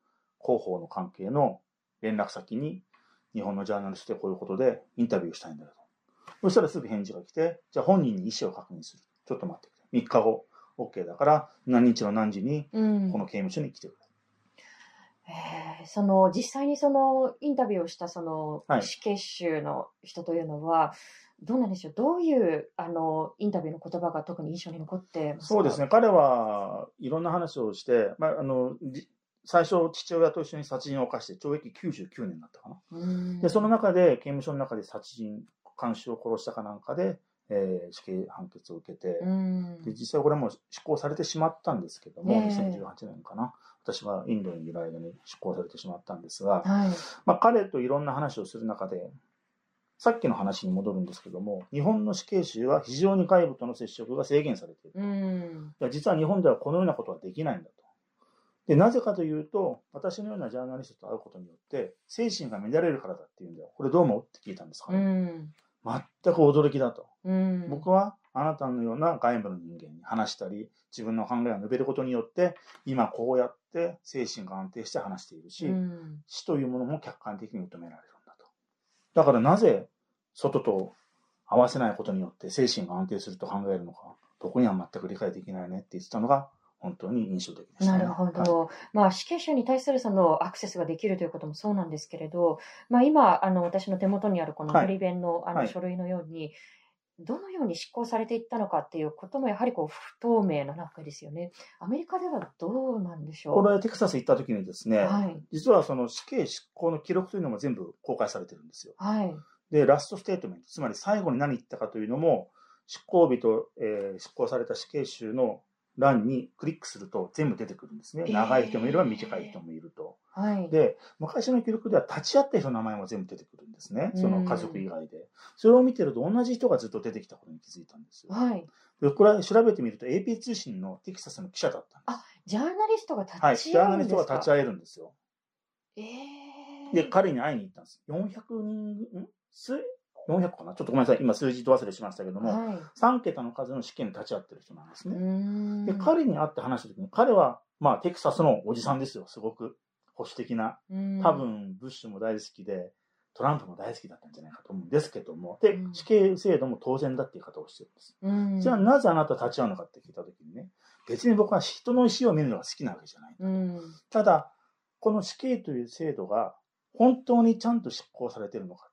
広報の関係の連絡先に、日本のジャーナリストでこういうことでインタビューしたいんだよと。そしたらすぐ返事が来て、じゃあ本人に意思を確認する。ちょっと待ってくれ。3日後、OK だから、何日の何時にうんこの刑務所に来てくれ。えーその実際にそのインタビューをしたそのはい死刑囚の人というのは、どうなんでしょう？どういうあのインタビューの言葉が特に印象に残ってますか？そうですね。彼はいろんな話をして、まあ、あの、じ最初、父親と一緒に殺人を犯して懲役99年だったかな。うんで、その中で、刑務所の中で殺人、監視を殺したかなんかで、えー死刑判決を受けて、うんで、実際これも執行されてしまったんですけども、ええ2018年かな。私がインドにいる間に執行されてしまったんですが、はいまあ、彼といろんな話をする中で、さっきの話に戻るんですけども、日本の死刑囚は非常に外部との接触が制限されている。実は日本ではこのようなことはできないんだと。で、なぜかというと、私のようなジャーナリストと会うことによって、精神が乱れるからだっていうんだよ。これどう思うって聞いたんですかうね。ん。全く驚きだと。うん。僕はあなたのような外部の人間に話したり、自分の考えを述べることによって、今こうやって精神が安定して話しているし、うん。死というものも客観的に認められるんだと。だからなぜ外と合わせないことによって精神が安定すると考えるのか、僕には全く理解できないねって言ってたのが本当に印象的でした、ね。なるほはいど。まあ、死刑囚に対するそのアクセスができるということもそうなんですけれど、まあ、今、あの、私の手元にあるこのはいフリ弁のあはいの書類のように、どのように執行されていったのかっていうこともやはりこう不透明な中ですよね。アメリカではどうなんでしょう？これテキサス行った時にですね、はい。実はその死刑執行の記録というのも全部公開されてるんですよ。はい。で、ラストステートメント、つまり最後に何言ったかというのも、執行日と、えー執行された死刑囚の欄にクリックすると全部出てくるんですね。えー長い人もいれば短い人もいると。はい。で、昔の記録では立ち会った人の名前も全部出てくるんですね。そうんの家族以外で。それを見てると同じ人がずっと出てきたことに気づいたんですよ。はい。で、これ調べてみると AP 通信のテキサスの記者だったんです。ジャーナリストが立はい。ちジャーナ会うんですか？リストが立ち会えるんですよ。えーで、彼に会いに行ったんです。400人、ん？す400かな？ちょっとごめんなさい。今数字と忘れしましたけども、はい。3桁の数の試験に立ち会ってる人なんですね。んで、彼に会って話した時に、彼は、まあ、テキサスのおじさんですよ。すごく保守的な。うん多分、ブッシュも大好きで、トランプも大好きだったんじゃないかと思うんですけども、でう、ん死刑制度も当然だっていう言い方をしてるんです。うんじゃあ、なぜあなた立ち会うのかって聞いた時にね、別に僕は人の死を見るのが好きなわけじゃない。うん。ただ、この死刑という制度が本当にちゃんと執行されているのかと。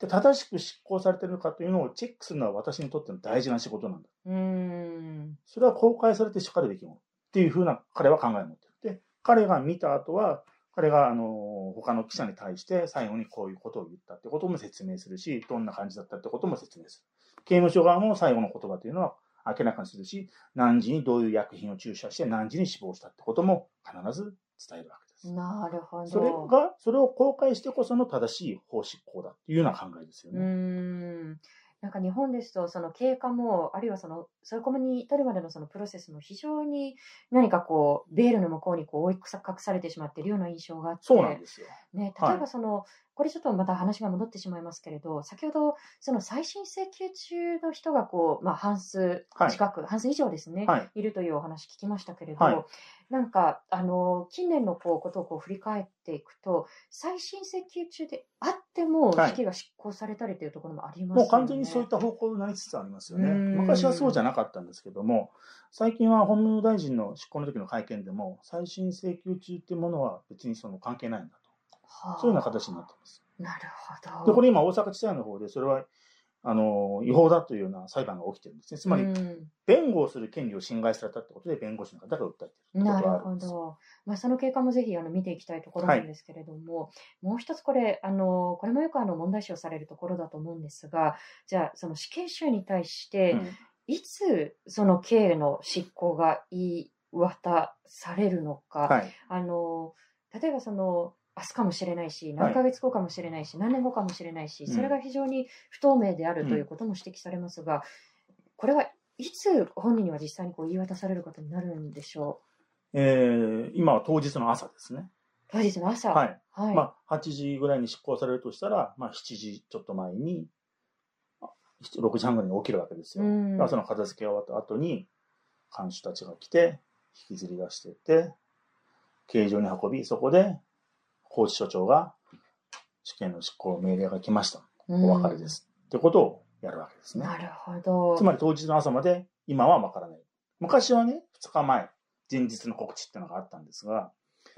で、正しく執行されているのかというのをチェックするのは私にとっての大事な仕事なんだ。うん。それは公開されてしかるべきものっていうふうな彼は考えを持ってる。で、彼が見た後は、彼があの他の記者に対して最後にこういうことを言ったってことも説明するし、どんな感じだったってことも説明する。刑務所側も最後の言葉というのは明らかにするし、何時にどういう薬品を注射して何時に死亡したってことも必ず伝えるわけです。なるほど。それが、それを公開してこその正しい法執行だっていうような考えですよね。ん。なんか日本ですと、その経過も、あるいはその、そういうコミに至るまでのそのプロセスも非常に何かこう、ベールの向こうにこう覆い隠されてしまっているような印象があって、そうなんですよ。ね、はい例えばその、これちょっとまた話が戻ってしまいますけれど、先ほど、その再審請求中の人がこう、まあ半数はい近く、半数以上ですね、はい。いるというお話聞きましたけれど、はいなんか、あの、近年のこうことをこう振り返っていくと、再審請求中であっても、はい死刑が執行されたりというところもありますよね。もう完全にそういった方向になりつつありますよね。うん昔はそうじゃなかったんですけども、最近は法務大臣の執行の時の会見でも、再審請求中っていうものは別にその関係ないんだはあと。そういうような形になってます。なるほど。で、これ今大阪地裁の方で、それは、あの、違法だというような裁判が起きてるんですね。つまり、うん弁護をする権利を侵害されたってことで、弁護士の方が訴えてるなる。ほど。まあ、その経過もぜひあの見ていきたいところなんですけれども、もう一つこれ、あの、これもよくあの問題視をされるところだと思うんですが、じゃあ、その死刑囚に対して、うんいつその刑の執行が言い渡されるのか、はい。あの、例えばその、明日かもしれないし、はい何ヶ月後かもしれないし、何年後かもしれないし、うんそれが非常に不透明であるということも指摘されますが、これはいつ本人には実際にこう言い渡されることになるんでしょえー今は当日の朝ですね。う当日の朝？はい。はい。まあ、8時ぐらいに執行されるとしたら、まあ、7時ちょっと前に、あ7 6時半ぐらいに起きるわけですよ。うんだからその片付けが終わった後に、看守たちが来て、引きずり出してって、刑場に運び、そこで、高知所長が、試験の執行命令が来ました。うんお別れです。ってことをやるわけですね。なるほど。つまり当日の朝まで、今はわからない。昔はね、2日前、前日の告知っていうのがあったんですが、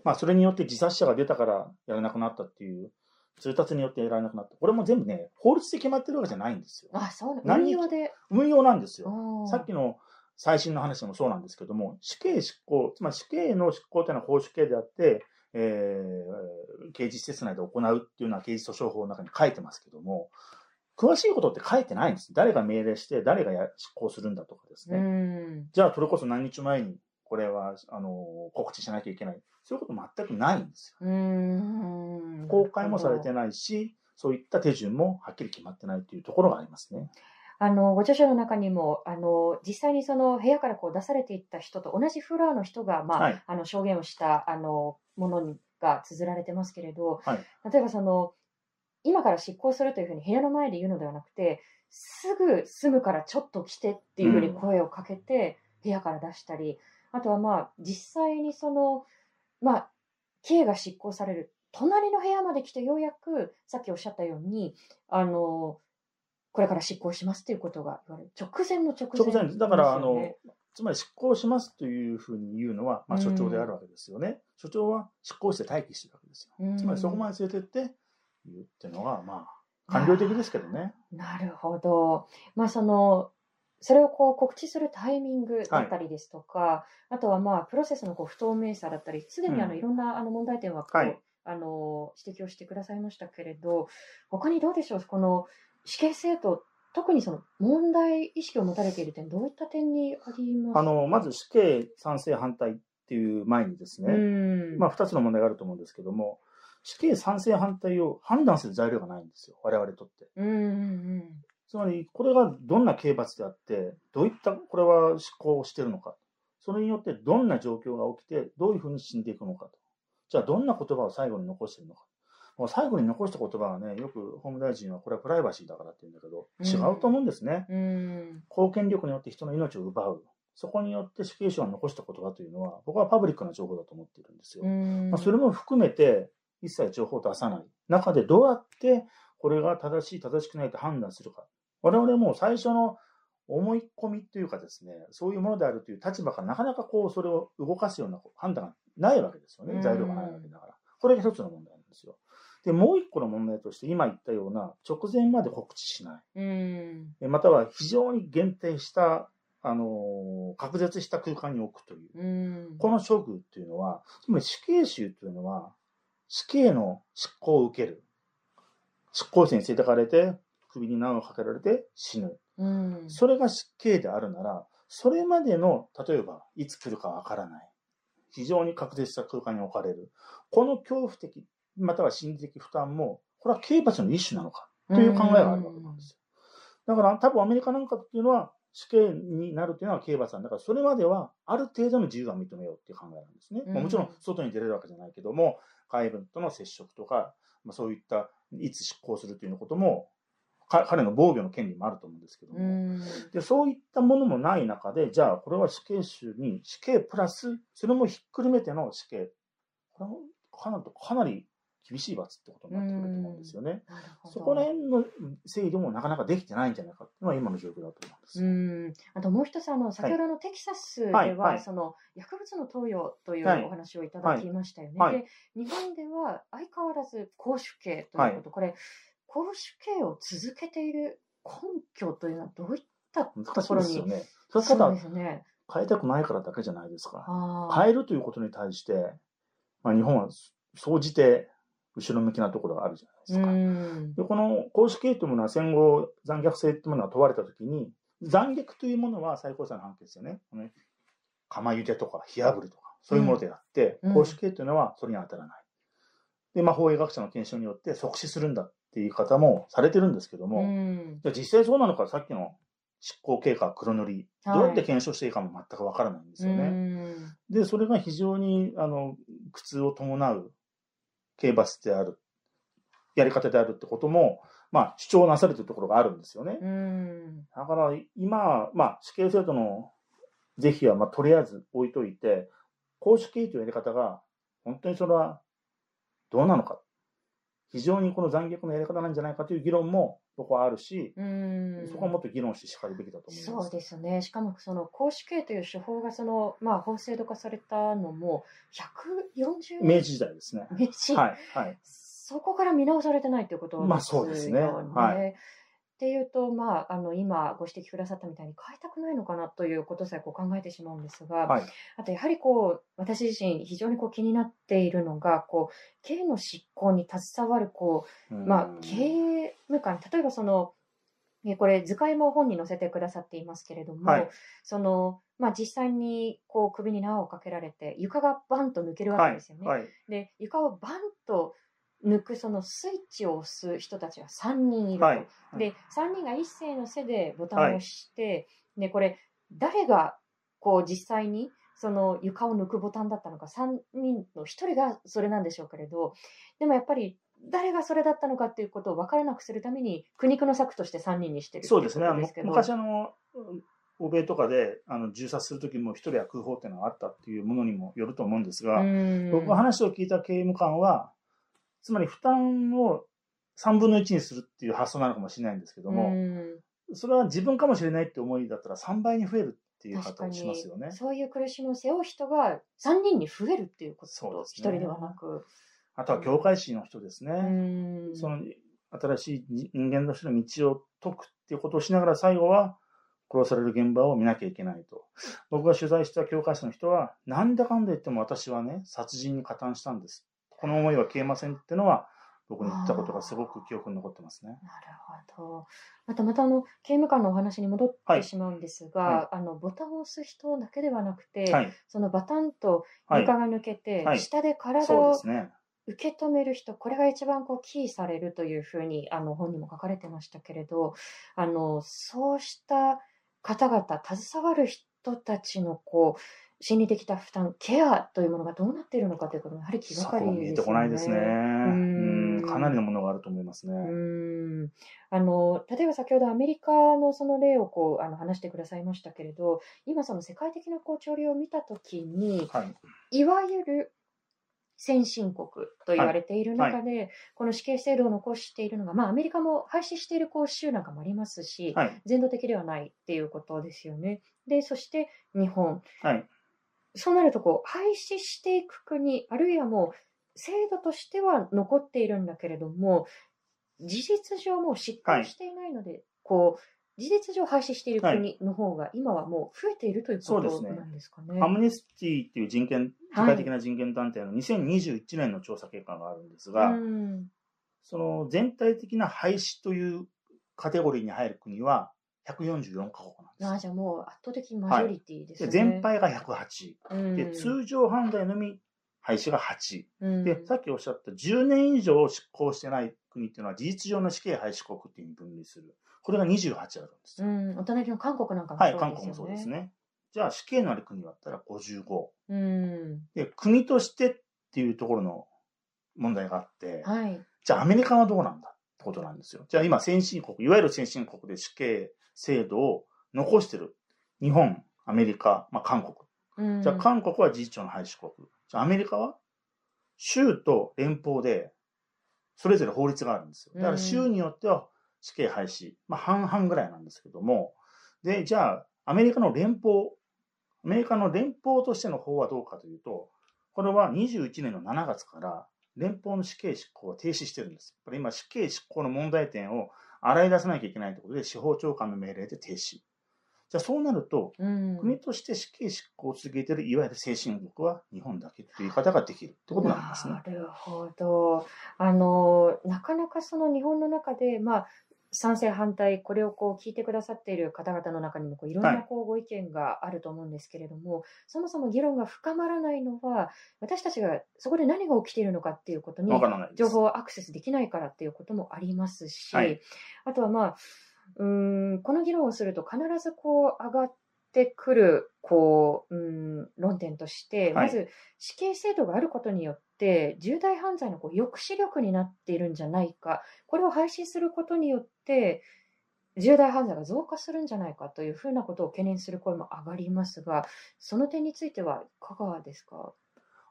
まあ、それによって自殺者が出たからやらなくなったっていう、通達によってやらなくなった。これも全部ね、法律で決まってるわけじゃないんですよ。あ、そうな何運用で？運用なんですよ。さっきの最新の話でもそうなんですけども、死刑執行、つまり死刑の執行というのは法主刑であって、えー刑事施設内で行うっていうのは刑事訴訟法の中に書いてますけども、詳しいことって書いてないんです。誰が命令して、誰がや執行するんだとかですうね。ん。じゃあ、それこそ何日前にこれはあの告知しなきゃいけない。そういうこと全くないんですよ。うん。公開もされてない。ないし、そういった手順もはっきり決まってないというところがありますね。あの、ご著書の中にも、あの、実際にその部屋からこう出されていった人と同じフロアの人が、まあ、はい。あの、証言をした、あの、ものにが綴られてますけれど、はい。例えばその、今から執行するというふうに部屋の前で言うのではなくて、すぐ住むからちょっと来てっていうふうに声をかけて、部屋から出したり、あとはまあ、実際にその、まあ、刑が執行される、隣の部屋まで来てようやく、さっきおっしゃったように、あの、これから執行しますということが言われる。直前の直前、直前、だから、あのつまり執行しますというふうに言うのは、まあ、うん所長であるわけですよね。所長は執行して待機してるわけですよ。うんつまりそこまで連れてって言うっていうのが、まあ、官僚的ですけどね。なるほど。まあ、その、それをこう告知するタイミングだったりですとか、あとはまあ、プロセスのこう不透明さだったり、すでにあの、うんいろんなあの問題点はこう、はいあの、指摘をしてくださいましたけれど、他にどうでしょう？この死刑制度、特にその問題意識を持たれている点、どういった点にありますあの、まず死刑賛成反対っていう前にですね、うん。まあ、二つの問題があると思うんですけども、死刑賛成反対を判断する材料がないんですよ。我々にとって。うんうんうん。つまり、これがどんな刑罰であって、どういった、これは執行をしているのか。それによってどんな状況が起きて、どういうふうに死んでいくのかと。じゃあ、どんな言葉を最後に残しているのか。もう最後に残した言葉はね、よく法務大臣はこれはプライバシーだからって言うんだけど、うん違うと思うんですね。うん。公権力によって人の命を奪う。そこによって死刑囚が残した言葉というのは、僕はパブリックな情報だと思っているんですよ。うんまあ、それも含めて、一切情報を出さない中で、どうやってこれが正しい、正しくないと判断するか。我々も最初の思い込みというかですね、そういうものであるという立場からなかなかこう、それを動かすような判断がないわけですよね。うん材料がないわけだから。これが一つの問題なんですよ。で、もう一個の問題として、今言ったような直前まで告知しない。うん。えまたは非常に限定した、あのー隔絶した空間に置くという。うん。この処遇っていうのは、つまり死刑囚というのは、死刑の執行を受ける。執行室に連れてかれて、首に縄をかけられて死ぬ。うん。それが死刑であるなら、それまでの、例えば、いつ来るかわからない。非常に確絶した空間に置かれる。この恐怖的、または心理的負担も、これは刑罰の一種なのかという考えがあるわけなんですよ。だから多分アメリカなんかっていうのは死刑になるというのは刑罰なんだから、それまではある程度の自由が認めようっていう考えなんですね。うんまあもちろん外に出れるわけじゃないけども、外部との接触とか、まあ、そういったいつ執行するということも、か彼の防御の権利もあると思うんですけども、うん。でそういったものもない中で、じゃあこれは死刑囚に死刑プラス、それもひっくるめての死刑。これもかなりかなり厳しい罰ってことになってくると思うんですよね。そこら辺の制御もなかなかできてないんじゃないかっていうのは今の状況だと思うんです。うん、あともう一つあの、先ほどのテキサスでは、はいはいその薬物の投与というはいお話をいただきましたよね。はいで日本では相変わらず公主刑ということ、これ、公主刑を続けている根拠というのはどういったところに？いですよね。そうですね。変えたくないからだけじゃないですか。変えるということに対して、まあ、日本は総じて後ろ向きなところがあるじゃないですか。うん。でこの公式刑というものは戦後残虐性というものが問われたときに、残虐というものは最高裁の判決でね、このね釜茹でとか火炙りとか、そういうものであって、うん。公式刑というのはそれに当たらない。で、まあ、法医学者の検証によって即死するんだっていう言い方もされてるんですけども、うん。じゃあ実際そうなのか、さっきの執行経過、黒塗り、はい。どうやって検証していいかも全くわからないんですよね。うん。で、それが非常に、あの、苦痛を伴う刑罰である、やり方であるってことも、まあ、主張なされてるところがあるんですよね。うんだから、今、まあ、死刑制度の是非は、まあ、とりあえず置いといて、公主刑というやり方が、本当にそれは、どうなのか。非常にこの残虐なやり方なんじゃないかという議論も、僕はあるし、うんそこはもっと議論してしかるべきだと思います。そうですね。しかも、その、公主刑という手法が、その、まあ、法制度化されたのも、140明治時代ですね。明治はい、はい。そこから見直されてないということですよね。まあそうですねはいっていうと、まあ、あの今ご指摘くださったみたいに変えたくないのかなということさえこう考えてしまうんですが、はい。あとやはりこう私自身非常にこう気になっているのがこう刑の執行に携わるこう、まあ、刑務官例えばそのえこれ図解も本に載せてくださっていますけれども、はいそのまあ、実際にこう首に縄をかけられて床がバンと抜けるわけですよね。はい。で床をバンと抜くそのスイッチを押す人たちが3人いると。はい。で、3人が一斉の背でボタンを押して、で、これ、誰が、こう、実際に、その床を抜くボタンだったのか、3人の1人がそれなんでしょうけれど、でもやっぱり、誰がそれだったのかっていうことを分からなくするために、苦肉の策として3人にしてるそうですね。昔あの、うん欧米とかであの銃殺するときも一人は空砲っていうのがあったっていうものにもよると思うんですが、うん僕が話を聞いた刑務官は、つまり負担を3分の1にするっていう発想なのかもしれないんですけども、うんそれは自分かもしれないって思いだったら3倍に増えるっていう方をしますよね。そういう苦しみを背負う人が3人に増えるっていうことと、ですね1人ではなく。あとは教会心の人ですね。うんその新しい人間としての道を解くっていうことをしながら最後は殺される現場を見なきゃいけないと。僕が取材した教会者の人は、なんだかんだ言っても私はね、殺人に加担したんです。この思いは消えませんっていうのは、僕に言ったことがすごく記憶に残ってますね。なるほど。あとまたあの刑務官のお話に戻っはいてしまうんですが、はあのボタンを押す人だけではなくて、はい。そのバタンとはい。床が抜けて、はい下で体を。受け止める人、これが一番こうキーされるというふうにあの本にも書かれてましたけれど、あのそうした方々、携わる人たちのこう心理的な負担、ケアというものがどうなっているのかということがやはり気そがかりですよね。こ見えてこないですね。んうん。かなりのものがあると思いますね。うーんあの例えば先ほどアメリカのその例をこうあの話してくださいましたけれど、今その世界的なこう潮流を見たときに、はい。いわゆる先進国と言われている中で、この死刑制度を残しているのが、まあ、アメリカも廃止しているこう州なんかもありますし、はい。全土的ではないっていうことですよね。で、そして日本。はい。そうなるとこう、廃止していく国、あるいはもう制度としては残っているんだけれども、事実上もう執行していないので、こう、事実上廃止している国の方が今はもう増えているということそうですねなんですかね。アムネスティっていう人権、世はい界的な人権団体の2021年の調査結果があるんですが、うんその全体的な廃止というカテゴリーに入る国は144カ国。ああじゃあもう圧倒的マジョリティですでね。全廃が108。うんで、通常犯罪のみ廃止が8。うんで、さっきおっしゃった10年以上執行してない国っていうのは事実上の死刑廃止国っていうに分類する。これが28あるんですよ。うん、お隣の韓国なんかもはい、そうですよね。韓国もそうです。ね。じゃあ死刑のある国だったら55。うん。で、国としてっていうところの問題があって、はい。じゃあアメリカはどうなんだってことなんですよ。じゃあ今先進国、いわゆる先進国で死刑制度を残してる。日本、アメリカ、まあ韓国。うん、じゃあ韓国は事実上の廃止国。じゃあアメリカは州と連邦でそれぞれ法律があるんですよ。だから州によっては死刑廃止。まあ半々ぐらいなんですけども。で、じゃあアメリカの連邦、アメリカの連邦としての法はどうかというと、これは21年の7月から連邦の死刑執行を停止してるんです。やっぱり今死刑執行の問題点を洗い出さなきゃいけないということで司法長官の命令で停止。じゃあそうなると、うん、国として死刑執行を続けているいわゆる先進国は日本だけという言い方ができるってことになりますねな。るほど。あの、なかなかその日本の中で、まあ、賛成反対、これをこう聞いてくださっている方々の中にもこういろんはないこうご意見があると思うんですけれども、そもそも議論が深まらないのは、私たちがそこで何が起きているのかっていうことに。情報をアクセスできないからっていうこともありますし、はいあとはまあ、うーん、この議論をすると必ずこう上がってくる、こう、うん、論点として、はい。まず死刑制度があることによって、重大犯罪のこう抑止力になっているんじゃないか、これを廃止することによって、重大犯罪が増加するんじゃないかというふうなことを懸念する声も上がりますが、その点についてはいかがですか？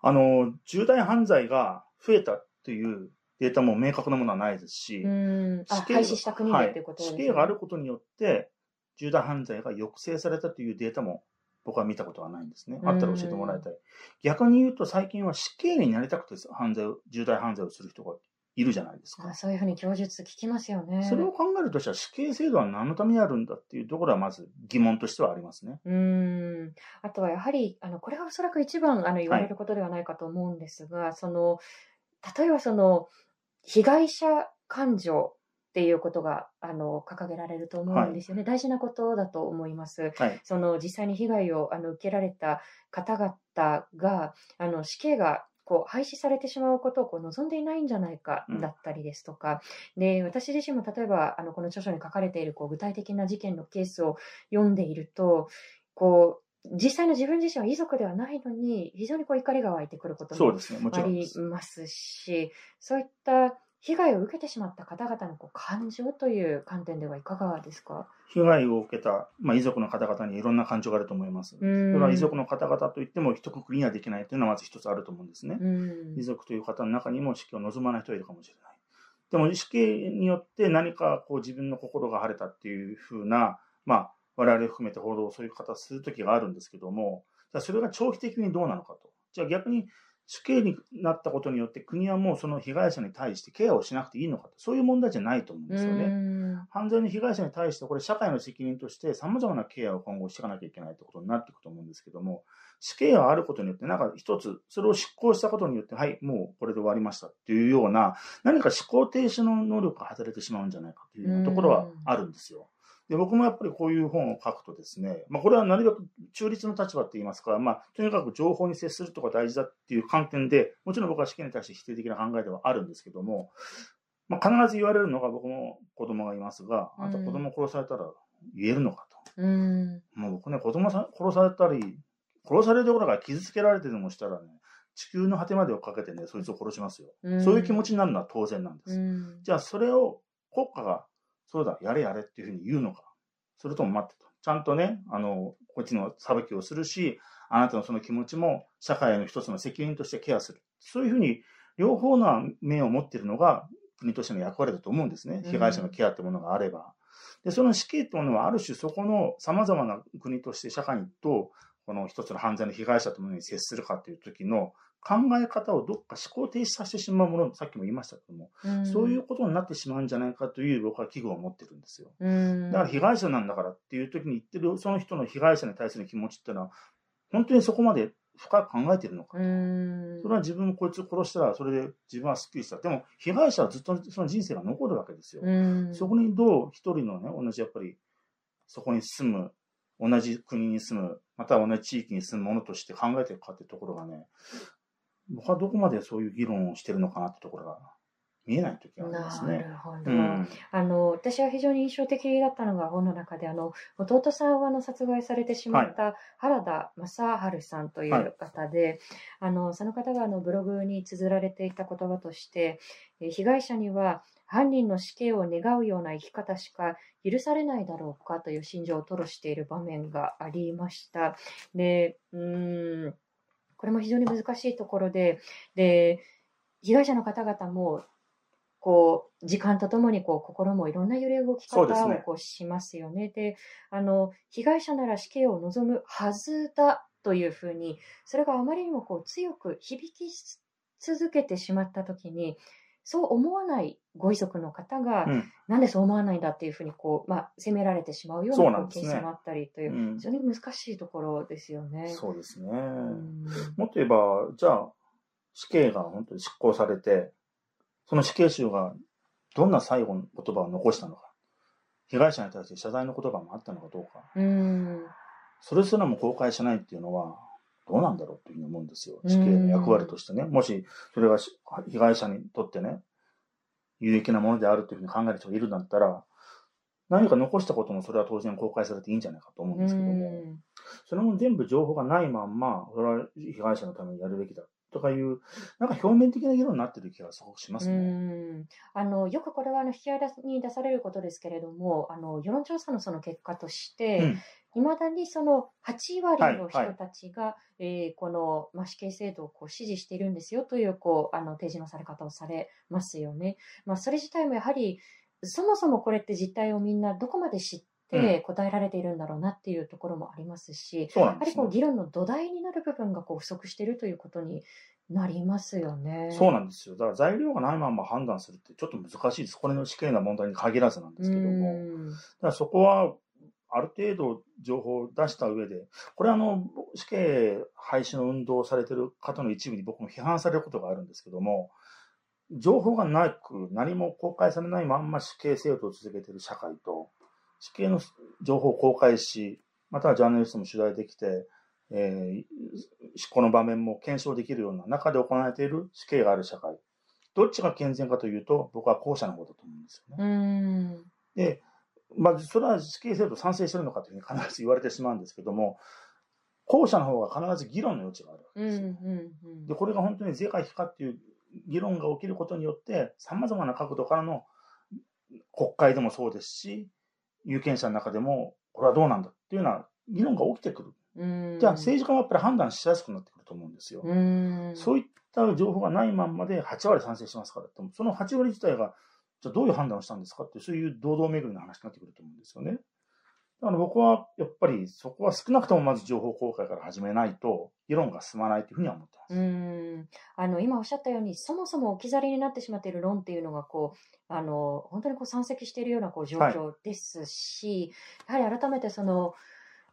あの、重大犯罪が増えたというデータも明確なものはないですし、うん、あ死刑廃止した国はいでということです死刑があることによって、重大犯罪が抑制されたというデータも僕は見たことはないんですね。あったら教えてもらいたい。逆に言うと最近は死刑になりたくて犯罪を、重大犯罪をする人がいるじゃないですかあ。そういうふうに供述聞きますよね。それを考えるとしたら死刑制度は何のためにあるんだっていうところはまず疑問としてはありますね。うーんあとはやはりあのこれがおそらく一番あの言われることではないかと思うんですが、その例えばその被害者感情っていうことがあの掲げられると思うんですよね、大事なことだと思います。はい。その実際に被害をあの受けられた方々があの死刑がこう廃止されてしまうことをこう望んでいないんじゃないかうんだったりですとか、で私自身も例えばあのこの著書に書かれているこう具体的な事件のケースを読んでいるとこう実際の自分自身は遺族ではないのに非常にこう怒りが湧いてくることもあり。ますしそういった被害を受けてしまった方々のこう感情という観点ではいかがですか？被害を受けた、まあ、遺族の方々にいろんな感情があると思います。そうんれは遺族の方々といっても一括りにはできないというのはまず一つあると思うんですね。うん遺族という方の中にも死刑を望まない人がいるかもしれない。でも死刑によって何かこう自分の心が晴れたっていうふうな、まあ、我々含めて報道をそういう方する時があるんですけども、じゃあそれが長期的にどうなのかと。じゃあ逆に死刑になったことによって国はもうその被害者に対してケアをしなくていいのかと。そういう問題じゃないと思うんですよね。うん犯罪の被害者に対して、これ社会の責任として様々なケアを今後していかなきゃいけないということになっていくと思うんですけども、死刑があることによって、なんか一つ、それを執行したことによって、はい、もうこれで終わりましたっていうような、何か思考停止の能力が働いてしまうんじゃないかというところはあるんですよ。で、僕もやっぱりこういう本を書くとですね、まあこれはなるべく中立の立場って言いますか、まあとにかく情報に接するとか大事だっていう観点で、もちろん僕は死刑に対して否定的な考えではあるんですけども、まあ、必ず言われるのが、僕も子供がいますが、あなた子供殺されたら言えるのかと。うんもう僕ね、子供さ殺されたり、殺されるどころか傷つけられてでもしたらね、地球の果てまでをかけてね、そいつを殺しますよ。うんそういう気持ちになるのは当然なんです。うんじゃあ、それを国家が、そうだ、やれやれっていうふうに言うのか。それとも待ってと。ちゃんとね、あの、こっちの裁きをするし、あなたのその気持ちも社会の一つの責任としてケアする。そういうふうに、両方の面を持っているのが国としての役割だと思うんですね。うん被害者のケアってものがあれば。で、その死刑ってものは、ある種そこの様々な国として社会と、この一つの犯罪の被害者とものに接するかという時の考え方をどっか思考停止させてしまうもの、さっきも言いましたけども、うんそういうことになってしまうんじゃないかという僕は危惧を持ってるんですよ。うんだから被害者なんだからっていう時に言ってるその人の被害者に対する気持ちっていうのは、本当にそこまで深く考えてるのか。うんそれは自分こいつ殺したらそれで自分はスッキリした。でも被害者はずっとその人生が残るわけですよ。うんそこにどう一人のね、同じやっぱりそこに住む、同じ国に住む、または同じ地域に住む者として考えてるかっていうところがね、僕はどこまでそういう議論をしてるのかなってところが見えない時がありますね。なるほど、うん。あの私は非常に印象的だったのが本の中であの弟さんはあの殺害されてしまった原田正治さんという方で、あのその方があのブログに綴られていた言葉としてえー被害者には犯人の死刑を願うような生き方しか許されないだろうかという心情を吐露している場面がありました。でうーんこれも非常に難しいところでで被害者の方々もこう、時間とともにこう、心もいろんな揺れ動き方をこうしますよね。で、あの、被害者なら死刑を望むはずだというふうに、それがあまりにもこう、強く響き続けてしまったときに、そう思わないご遺族の方が、うん。なんでそう思わないんだっていうふうにこう、まあ、責められてしまうようなケースもあったりという、うん。非常に難しいところですよね。そうですね。うん。もっと言えば、じゃあ、死刑が本当に執行されて、その死刑囚がどんな最後の言葉を残したのか、被害者に対して謝罪の言葉もあったのかどうか、うん。それすらも公開しないっていうのは、どうなんだろうというふうに思うんですよ。うん死刑の役割としてね。もし、それがし被害者にとってね、有益なものであるというふうに考える人がいるんだったら、何か残したこともそれは当然公開されていいんじゃないかと思うんですけども、それも全部情報がないまんま、それは被害者のためにやるべきだとかいう、なんか表面的な議論になってる気がすごくしますうね。んあのよくこれはあの引き合いに出されることですけれども、あの世論調査のその結果として、いまだにその8割の人たちが、えーこの、まあ、死刑制度をこう支持しているんですよというこうあの提示のされ方をされますよね。まあ、それ自体もやはり、そもそもこれって実態をみんなどこまで知って答えられているんだろうなっていうところもありますし、そうなんやはりこう。議論の土台になる部分がこう不足しているということになりますよね。そうなんですよ。だから材料がないまま判断するってちょっと難しいです。これの死刑の問題に限らずなんですけども。うんだからそこは、ある程度情報を出した上で、これあの、死刑廃止の運動をされてる方の一部に僕も批判されることがあるんですけども、情報がなく、何も公開されないまんま死刑制度を続けている社会と、死刑の情報を公開し、またはジャーナリストも取材できて、えーこの場面も検証できるような中で行われている死刑がある社会。どっちが健全かというと、僕は後者の方だと思うんですよね。うん。で、まあ、それは死刑制度賛成してるのかというふうに必ず言われてしまうんですけども、後者の方が必ず議論の余地があるわけうん。ですよ。うん。で、これが本当に是か非かっていう議論が起きることによって、様々な角度からの国会でもそうですし、有権者の中でも、これはどうなんだっていうような議論が起きてくる。うん。じゃあ政治家はやっぱり判断しやすくなってくると思うんですよ。うん。そういった情報がないまんまで8割賛成しますからって、その8割自体が、じゃあどういう判断をしたんですかって、そういう堂々巡りの話になってくると思うんですよね。だから僕はやっぱりそこは少なくともまず情報公開から始めないと、議論が進まないというふうには思ってます。うんあの今おっしゃったように、そもそも置き去りになってしまっている論っていうのがこうあの本当にこう山積しているようなこう状況ですし、やはり改めてその、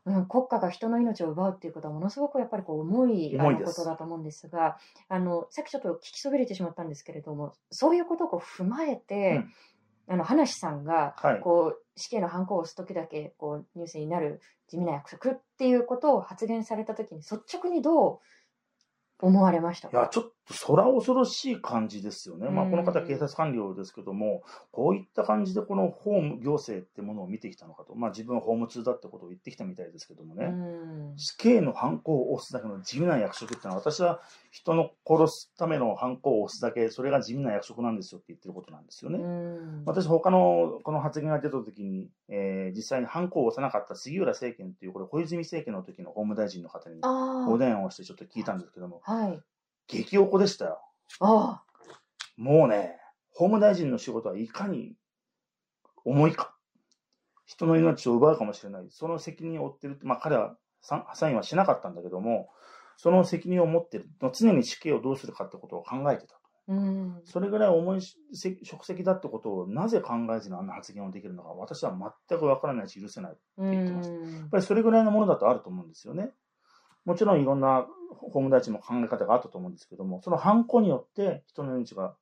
うん、国家が人の命を奪うっていうことはものすごくやっぱりこう重いことだと思うんですがあの、さっきちょっと聞きそびれてしまったんですけれども、そういうことをこう踏まえて、あの話さんがはい。こう死刑のハンコを押すときだけこうニュースになる地味な約束っていうことを発言されたときに率直にどう思われましたか？いや、ちょっと、そら恐ろしい感じですよね。まあ、うんこの方、警察官僚ですけども、こういった感じで、この法務行政ってものを見てきたのかと。まあ、自分は法務通だってことを言ってきたみたいですけどもね。うん死刑のハンコを押すだけの地味な役職ってのは、私は人の殺すためのハンコを押すだけ、それが地味な役職なんですよって言ってることなんですよね。うん私、他のこの発言が出たときに、えー実際にハンコを押さなかった杉浦政権っていう、これ、小泉政権の時の法務大臣の方にあお電話をしてちょっと聞いたんですけども、あ、はい。激おこでしたよ。あもうね、法務大臣の仕事はいかに重いか。人の命を奪うかもしれない。その責任を負ってるって、まあ彼はササインはしなかったんだけども、その責任を持ってる。常に死刑をどうするかってことを考えてたうん。それぐらい重いせ職責だってことをなぜ考えずにあんな発言をできるのか、私は全くわからないし許せない。う言ってましやっん。ぱりそれぐらいのものだとあると思うんですよね。もちろんいろんな法務大臣も考え方があったと思うんですけども、その犯行によって人の命が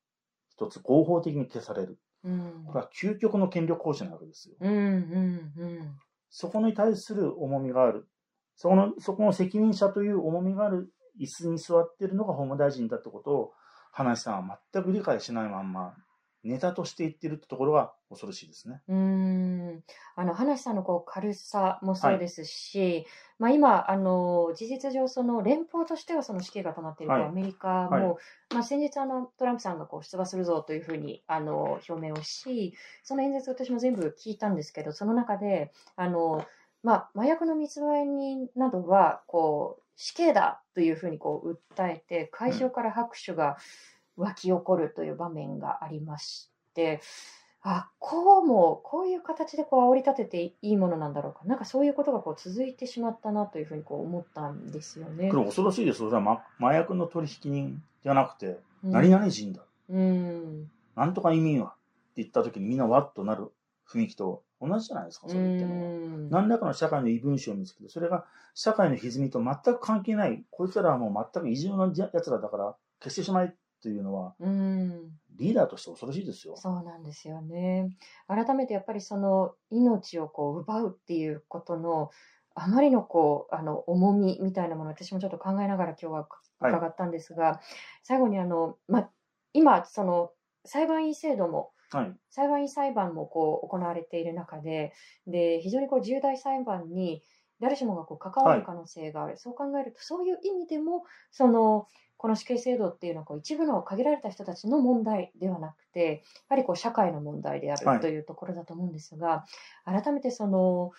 一つ合法的に消される。うんこれは究極の権力行使なわけですよ。うん。うん。そこに対する重みがある。そこの、そこの責任者という重みがある椅子に座っているのが法務大臣だってことを、花井さんは全く理解しないまんま、ネタとして言ってるってところが恐ろしいですね。うん。あの、話さんのこう軽さもそうですし、まあ今、あの、事実上、その連邦としてはその死刑が止まっていると、はいアメリカも、はいまあ先日あの、トランプさんがこう出馬するぞというふうに、あの、表明をし、その演説私も全部聞いたんですけど、その中で、あの、まあ麻薬の密売人などは、こう、死刑だというふうにこう訴えて、会場から拍手が湧き起こるという場面がありまして、あ、こうも、こういう形でこう煽り立てていいものなんだろうか。なんかそういうことがこう続いてしまったなというふうにこう思ったんですよねこ。れ恐ろしいです。それは、ま、麻薬の取引人じゃなくて、うん何々人だ。うん。なんとか移民はって言った時にみんなわっとなる雰囲気と同じじゃないですか、うそれっての。何らかの社会の異分子を見つけて、それが社会の歪みと全く関係ない、こいつらはもう全く異常なやつらだから消してしまえというのは、うん。リーダーとして恐ろしいですよ。そうなんですよね。改めてやっぱりその命をこう奪うっていうことのあまりのこうあの重みみたいなものを私もちょっと考えながら今日ははい伺ったんですが、最後にあの、ま、今その裁判員制度もはい。裁判員裁判もこう行われている中で、で非常にこう重大裁判に誰しもがこう関わる可能性がある、そう考えると、そういう意味でも、そのこの死刑制度っていうのはこう一部の限られた人たちの問題ではなくて、やはりこう社会の問題であはい。るというところだと思うんですが、改めてその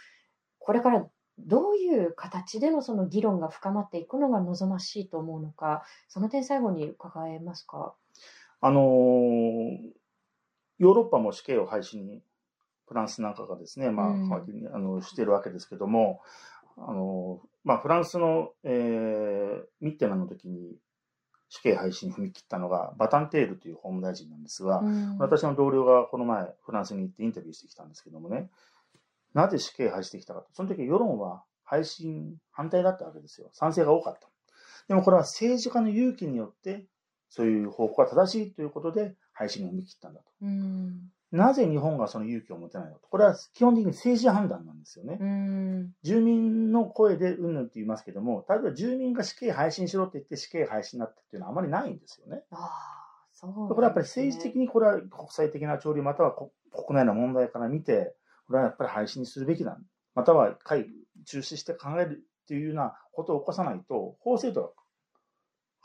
これからどういう形でのその議論が深まっていくのが望ましいと思うのか、その点、最後に伺えますか？あのーヨーロッパも死刑を廃止に、フランスなんかがですね、まあ、うん。あのしているわけですけども、あのーまあ、フランスの、えーミッテランの時に死刑廃止に踏み切ったのが、バタンテールという法務大臣なんですが、うん私の同僚がこの前、フランスに行ってインタビューしてきたんですけどもね、なぜ死刑廃止してきたかと。その時世論は廃止に反対だったわけですよ。賛成が多かった。でもこれは政治家の勇気によって、そういう方向が正しいということで廃止に踏み切ったんだと。うんなぜ日本がその勇気を持てないのか。これは基本的に政治判断なんですよね。うん。住民の声でうんぬんって言いますけども、例えば住民が死刑廃止にしろって言って死刑廃止になったっていうのはあまりないんですよね。ああ、そうね。これはやっぱり政治的にこれは国際的な潮流またはこ国内の問題から見て、これはやっぱり廃止にするべきだ。または会中止して考えるっていうようなことを起こさないと、法制度は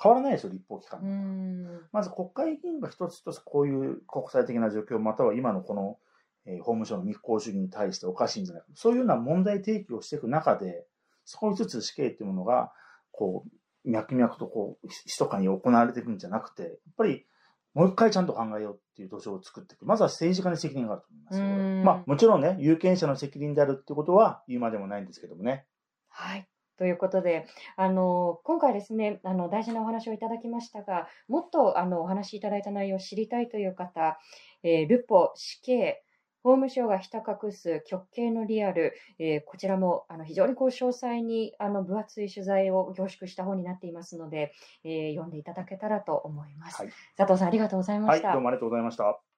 変わらないですよ、立法機関う。ん。まず国会議員が一つ一つこういう国際的な状況、または今のこの、えー法務省の密航主義に対しておかしいんじゃないか。そういうような問題提起をしていく中で、少しずつ死刑っていうものが、こう、脈々とこう、ひ密かに行われていくんじゃなくて、やっぱりもう一回ちゃんと考えようっていう土壌を作っていく。まずは政治家に責任があると思いますまあ、もちろんね、有権者の責任であるっていうことは言うまでもないんですけどもね。はい。ということで、あの、今回ですね、あの、大事なお話をいただきましたが、もっと、あの、お話しいただいた内容を知りたいという方、えールポ、死刑、法務省がひた隠す極刑のリアル、えーこちらもあの非常にこう詳細にあの分厚い取材を凝縮した本になっていますので、えー読んでいただけたらと思います。はい佐藤さん、ありがとうございまはい、した。どうもありがとうございました。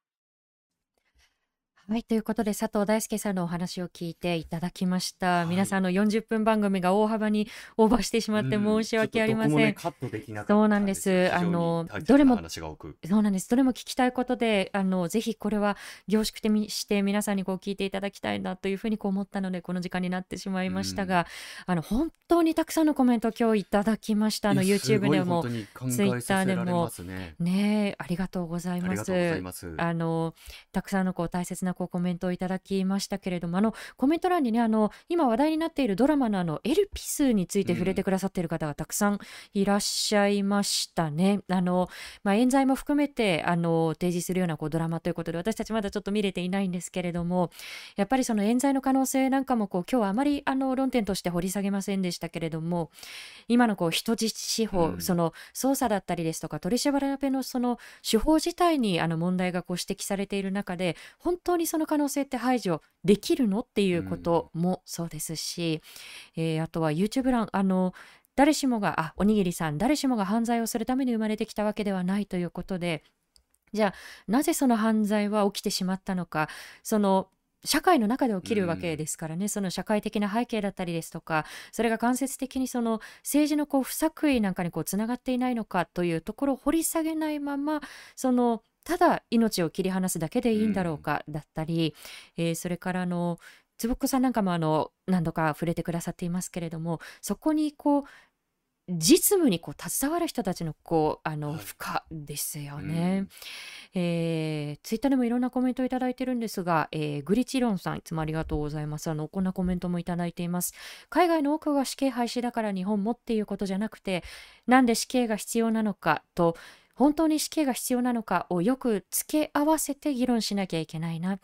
はい、ということで佐藤大輔さんのお話を聞いていただきました。はい皆さんあの40分番組が大幅にオーバーしてしまって申し訳ありません。ちょっとどこもね、そうなんですあのどれも話が多く。そうなんです。どれも聞きたいことで、あの、ぜひこれは凝縮してみして皆さんにこう聞いていただきたいなというふうにこう思ったので、この時間になってしまいましたが、あの、本当にたくさんのコメントを今日いただきました。あの、YouTube でもすごい。本当に考えさせられますね。ありがとうございます。ます。あの、たくさんのこう大切なコメントをいただきましたけれども、あの、コメント欄にね、あの、今話題になっているドラマのあの、エルピスについて触れてくださっている方がたくさんいらっしゃいましたね。あの、まあ、冤罪も含めて、あの、提示するようなこうドラマということで、私たちまだちょっと見れていないんですけれども、やっぱりその冤罪の可能性なんかもこう、今日はあまりあの、論点として掘り下げませんでしたけれども、今のこう、人質司法、うんその、捜査だったりですとか、取り調べのその、手法自体にあの問題がこう指摘されている中で、本当にその可能性って排除できるのっていうこともそうですし、えーあとは YouTube 欄、あの、誰しもが、あ、おにぎりさん、誰しもが犯罪をするために生まれてきたわけではないということで、じゃあ、なぜその犯罪は起きてしまったのか、その、社会の中で起きるわけですからね、その社会的な背景だったりですとか、それが間接的にその政治のこう不作為なんかにこうつながっていないのかというところを掘り下げないまま、そのただ命を切り離すだけでいいんだろうかだったり、えーそれからあの坪子さんなんかもあの何度か触れてくださっていますけれどもそこにこう実務にこう携わる人たちのこうあのはい。負荷ですようねん。えーツイッターでもいろんなコメントをいただいてるんですが、えーグリチロンさんいつもありがとうございます。あのこんなコメントもいただいています。海外の多くが死刑廃止だから日本もっていうことじゃなくてなんで死刑が必要なのかと本当に死刑が必要なのかをよく付け合わせて議論しなきゃいけないな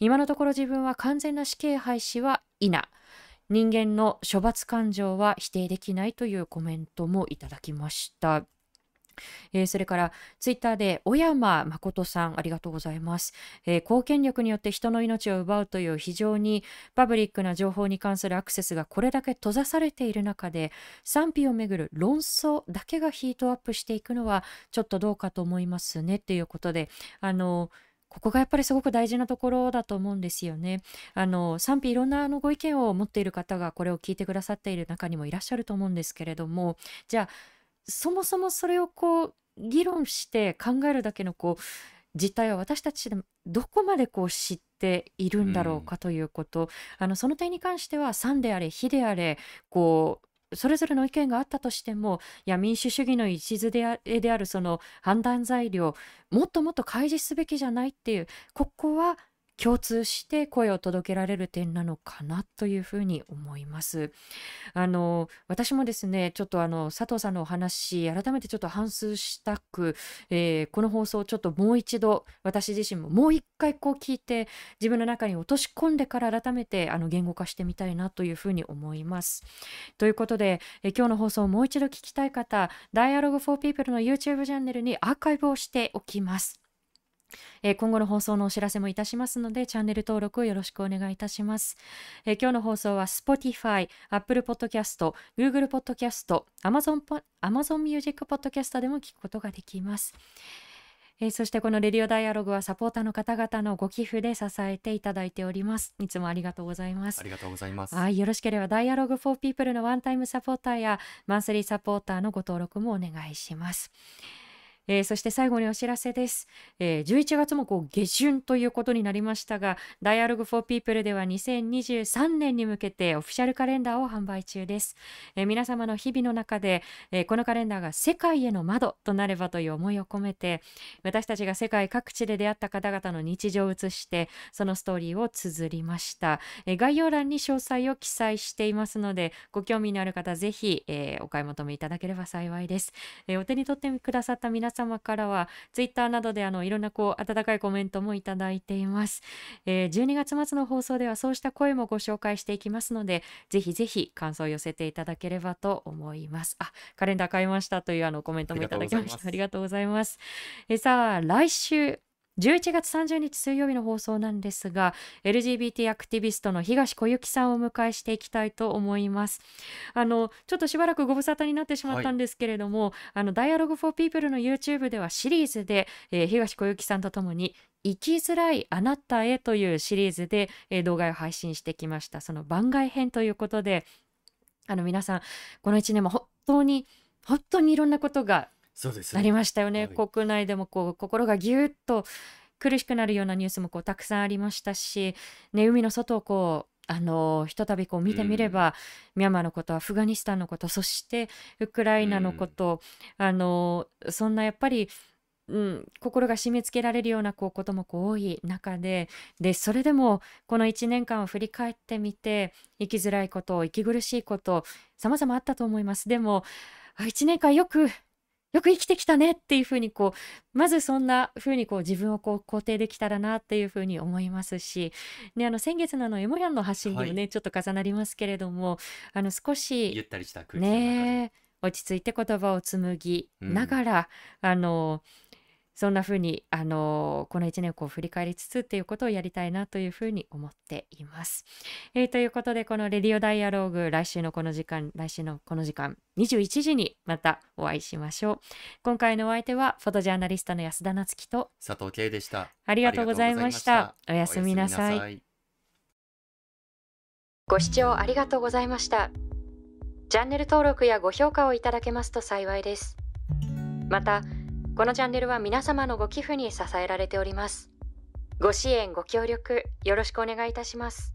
今のところ自分は完全な死刑廃止は否人間の処罰感情は否定できないというコメントもいただきました。えーそれからツイッターで小山誠さんありがとうございます、えー公権力によって人の命を奪うという非常にパブリックな情報に関するアクセスがこれだけ閉ざされている中で賛否をめぐる論争だけがヒートアップしていくのはちょっとどうかと思いますねっていうことであのここがやっぱりすごく大事なところだと思うんですよね。あの賛否いろんなあのご意見を持っている方がこれを聞いてくださっている中にもいらっしゃると思うんですけれどもじゃあそもそもそれをこう議論して考えるだけのこう実態は私たちでもどこまでこう知っているんだろうかということ、あのその点に関しては賛であれ非であれこうそれぞれの意見があったとしてもいや民主主義の礎であであるその判断材料もっともっと開示すべきじゃないっていうここは共通して声を届けられる点なのかなというふうに思います。あの私もですねちょっとあの佐藤さんのお話改めてちょっと反芻したく、えーこの放送をちょっともう一度私自身ももう一回こう聞いて自分の中に落とし込んでから改めてあの言語化してみたいなというふうに思います。ということで、えー今日の放送をもう一度聞きたい方 Dialogue for People の YouTube チャンネルにアーカイブをしておきます。えー今後の放送のお知らせもいたしますので、チャンネル登録をよろしくお願いいたします。えー今日の放送は Spotify、Apple Podcast、Google Podcast、Amazon, ポ Amazon Music Podcast でも聞くことができます。えーそしてこのレディオダイアログはサポーターの方々のご寄付で支えていただいております。いつもありがとうございますあ。りがとうございます。はい、よろしければダイアログフォーピープルのワンタイムサポーターやマンスリーサポーターのご登録もお願いします。えーそして最後にお知らせです。えー11月もこう下旬ということになりましたが、ダイアログフォーピープルでは2023年に向けてオフィシャルカレンダーを販売中です。えー皆様の日々の中で、えーこのカレンダーが世界への窓となればという思いを込めて、私たちが世界各地で出会った方々の日常を映して、そのストーリーを綴りました。えー概要欄に詳細を記載していますので、ご興味のある方、ぜひ、えーお買い求めいただければ幸いです。えーお手に取ってくださった皆様からは、ツイッターなどであのいろんなこう温かいコメントもいただいています。えー12月末の放送ではそうした声もご紹介していきますので、ぜひぜひ感想を寄せていただければと思います。あ、カレンダー買いましたというあのコメントもいただきました。あありがとうございます。えーさあ、来週、11月30日水曜日の放送なんですが、LGBT アクティビストの東小雪さんをお迎えしていきたいと思います。あの、ちょっとしばらくご無沙汰になってしまったんですけれども、あの、Dialogue for People の YouTube ではシリーズで、えー東小雪さんとともに、生きづらいあなたへというシリーズで、えー動画を配信してきました。その番外編ということで、あの、皆さん、この1年も本当に、本当にいろんなことがそうですなりましたよね。はい国内でもこう心がぎゅっと苦しくなるようなニュースもこうたくさんありましたし、ね、海の外をこうあのひとたびこう見てみれば、ミャンマーのことアフガニスタンのことそしてウクライナのこと、あのそんなやっぱり、うん、心が締め付けられるようなこうこともこう多い中ででそれでもこの1年間を振り返ってみて生きづらいこと息苦しいこと様々あったと思います。でもあ1年間よくよく生きてきたねっていうふうにこうまずそんなふうにこう自分をこう肯定できたらなっていうふうに思いますし、ね、あの先月のあのエモヤンの発信にもね、はいちょっと重なりますけれどもあの少ゆしったりした空気の中で。ねえ落ち着いて言葉を紡ぎながら、あのそんなふうにあのこの1年をこう振り返りつつっていうことをやりたいなというふうに思っています。えーということでこの「レディオダイアローグ」来週のこの時間来週のこの時間21時にまたお会いしましょう。今回のお相手はフォトジャーナリストの安田なつきと佐藤圭でした。あありがとうございました。おやすみなさい。い。ご視聴ありがとうございました。チャンネル登録やご評価をいただけますと幸いです。また、このチャンネルは皆様のご寄付に支えられております。ご支援、ご協力、よろしくお願いいたします。